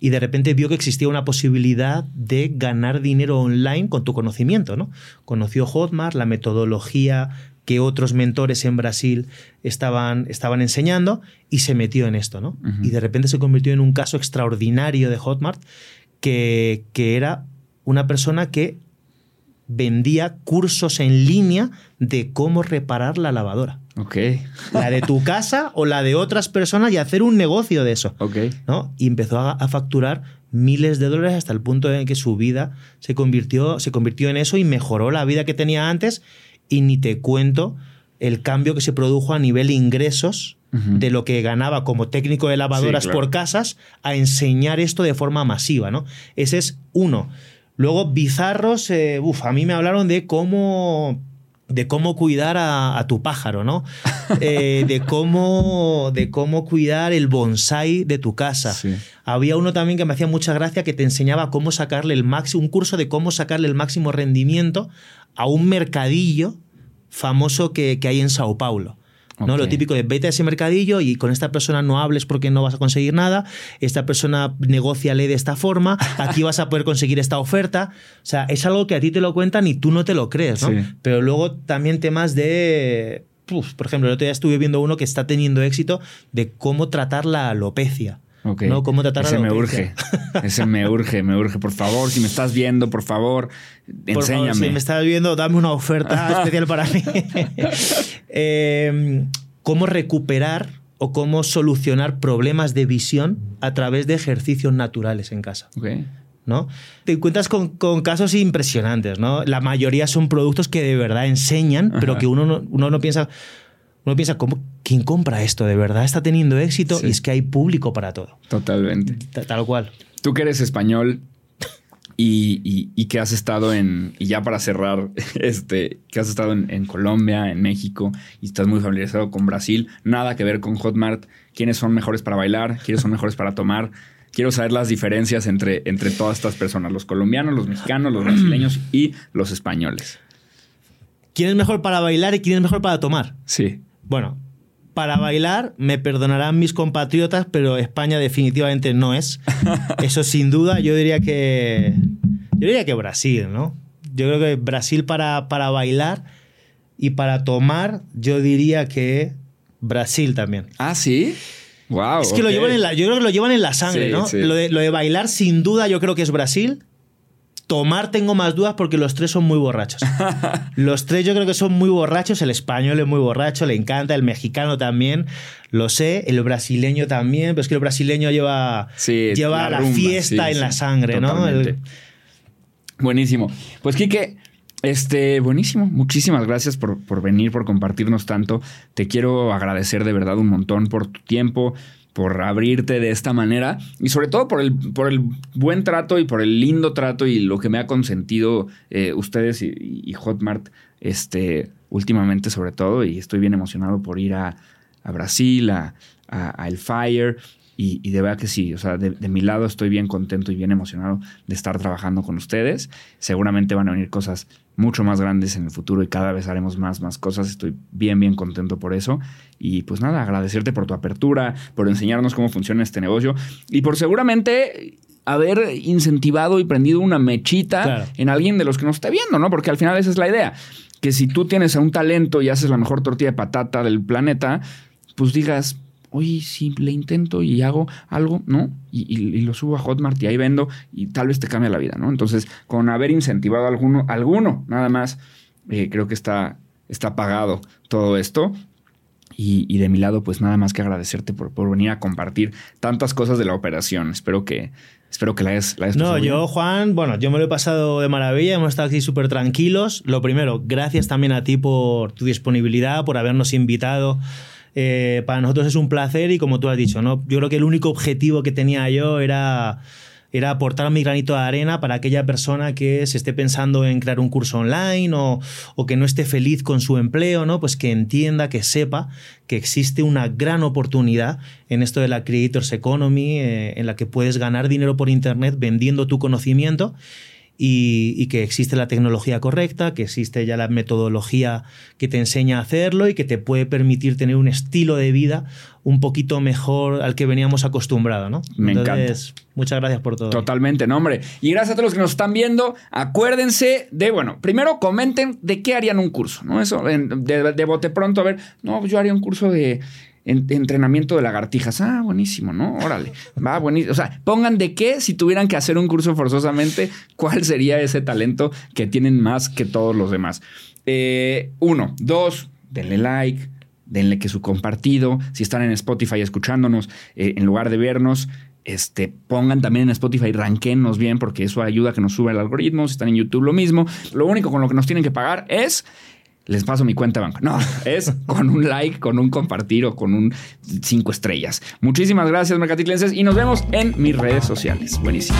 Y de repente vio que existía una posibilidad de ganar dinero online con tu conocimiento, ¿no? Conoció Hotmart, la metodología que otros mentores en Brasil estaban, estaban enseñando y se metió en esto, ¿no? Y de repente se convirtió en un caso extraordinario de Hotmart que, que era una persona que vendía cursos en línea de cómo reparar la lavadora. Ok. La de tu casa o la de otras personas y hacer un negocio de eso. Ok. ¿no? Y empezó a, a facturar miles de dólares hasta el punto en que su vida se convirtió, se convirtió en eso y mejoró la vida que tenía antes. Y ni te cuento el cambio que se produjo a nivel ingresos de lo que ganaba como técnico de lavadoras Sí, claro. por casas a enseñar esto de forma masiva. ¿no? Ese es uno. Luego, bizarros, eh, uf, a mí me hablaron de cómo de cómo cuidar a, a tu pájaro, ¿no? Eh, de, cómo, de cómo cuidar el bonsai de tu casa. Sí. Había uno también que me hacía mucha gracia que te enseñaba cómo sacarle el máximo, un curso de cómo sacarle el máximo rendimiento a un mercadillo famoso que, que hay en Sao Paulo. ¿No? Lo típico de vete a ese mercadillo y con esta persona no hables porque no vas a conseguir nada, esta persona negociale de esta forma, aquí vas a poder conseguir esta oferta. O sea, es algo que a ti te lo cuentan y tú no te lo crees, ¿no? Sí. Pero luego también temas de... Uf, por ejemplo, el otro día estuve viendo uno que está teniendo éxito de cómo tratar la alopecia. Ok. ¿no? ¿Cómo tratar Ese la me urge. Ese me urge, me urge. Por favor, si me estás viendo, por favor, Por enséñame. favor, si me estás viendo, dame una oferta especial para mí. Eh, ¿Cómo recuperar o cómo solucionar problemas de visión a través de ejercicios naturales en casa? ¿no? Te encuentras con, con casos impresionantes, ¿no? La mayoría son productos que de verdad enseñan, pero que uno no, uno no piensa... Uno piensa, ¿cómo, ¿quién compra esto? ¿De verdad está teniendo éxito? Sí. Y es que hay público para todo. Totalmente. Ta- Tal cual. Tú que eres español y, y- y que has estado en, y ya para cerrar, este, que has estado en, en Colombia, en México y estás muy familiarizado con Brasil, nada que ver con Hotmart, quiénes son mejores para bailar, quiénes son mejores para tomar. Quiero saber las diferencias entre, entre todas estas personas, los colombianos, los mexicanos, los brasileños y los españoles. ¿Quién es mejor para bailar y quién es mejor para tomar? Sí. Bueno, para bailar me perdonarán mis compatriotas, pero España definitivamente no es. Eso sin duda, yo diría que. Yo diría que Brasil, ¿no? Yo creo que Brasil para, para bailar y para tomar, yo diría que Brasil también. Ah, sí. Wow. es que lo llevan en la, yo creo que lo llevan en la sangre, Sí, ¿no? sí. Lo, de, lo de bailar, sin duda, yo creo que es Brasil. Tomar tengo más dudas porque los tres son muy borrachos. Los tres yo creo que son muy borrachos. El español es muy borracho, le encanta. El mexicano también, lo sé. El brasileño también, pero es que el brasileño lleva, Sí, lleva la fiesta sí, en sí, la sangre, ¿no? El- Buenísimo. Pues Quique, este, buenísimo. Muchísimas gracias por, por venir, por compartirnos tanto. Te quiero agradecer de verdad un montón por tu tiempo, por abrirte de esta manera. Y sobre todo por el, por el buen trato y por el lindo trato y lo que me ha consentido eh, ustedes y, Hotmart este, últimamente sobre todo. Y estoy bien emocionado por ir a, a Brasil, a- a El Fire y, y de verdad que sí, o sea, de, de mi lado estoy bien contento y bien emocionado de estar trabajando con ustedes. Seguramente van a venir cosas mucho más grandes en el futuro y cada vez haremos más, más cosas. Estoy bien, bien contento por eso. Y pues nada, agradecerte por tu apertura, por enseñarnos cómo funciona este negocio y por seguramente haber incentivado y prendido una mechita Claro. en alguien de los que nos esté viendo, ¿no? Porque al final esa es la idea. Que si tú tienes un talento y haces la mejor tortilla de patata del planeta, pues digas, oye, si le intento y hago algo, ¿no? Y, y- y lo subo a Hotmart y ahí vendo y tal vez te cambia la vida, ¿no? Entonces, con haber incentivado a alguno, alguno nada más, eh, creo que está, está pagado todo esto. Y, y de mi lado, pues nada más que agradecerte por, por venir a compartir tantas cosas de la operación. Espero que, espero que la hayas, la hayas No, bien. yo, Juan, bueno, yo me lo he pasado de maravilla, hemos estado aquí súper tranquilos. Lo primero, gracias también a ti por tu disponibilidad, por habernos invitado. Eh, para nosotros es un placer y como tú has dicho, ¿no? yo creo que el único objetivo que tenía yo era, era aportar mi granito de arena para aquella persona que se esté pensando en crear un curso online o, que no esté feliz con su empleo, ¿no? pues que entienda, que sepa que existe una gran oportunidad en esto de la Creators Economy, eh, en la que puedes ganar dinero por Internet vendiendo tu conocimiento y, que existe la tecnología correcta, que existe ya la metodología que te enseña a hacerlo y que te puede permitir tener un estilo de vida un poquito mejor al que veníamos acostumbrados, ¿no? Me encanta. Muchas gracias por todo. Totalmente, no, hombre. Y gracias a todos los que nos están viendo. Acuérdense de, bueno, primero comenten de qué harían un curso, ¿no? Eso, de, de bote pronto, a ver, no, yo haría un curso de entrenamiento de lagartijas. Ah, buenísimo, ¿no? Órale. Va, buenísimo. O sea, pongan de qué, si tuvieran que hacer un curso forzosamente, cuál sería ese talento que tienen más que todos los demás. Eh, uno. Dos, denle like, denle que su compartido. Si están en Spotify escuchándonos, eh, en lugar de vernos, este, pongan también en Spotify, ranquenos bien, porque eso ayuda a que nos suba el algoritmo. Si están en YouTube, lo mismo. Lo único con lo que nos tienen que pagar es les paso mi cuenta de banco. No, es con un like, con un compartir o con un cinco estrellas. Muchísimas gracias, mercatitlenses, y nos vemos en mis redes sociales. Buenísimo.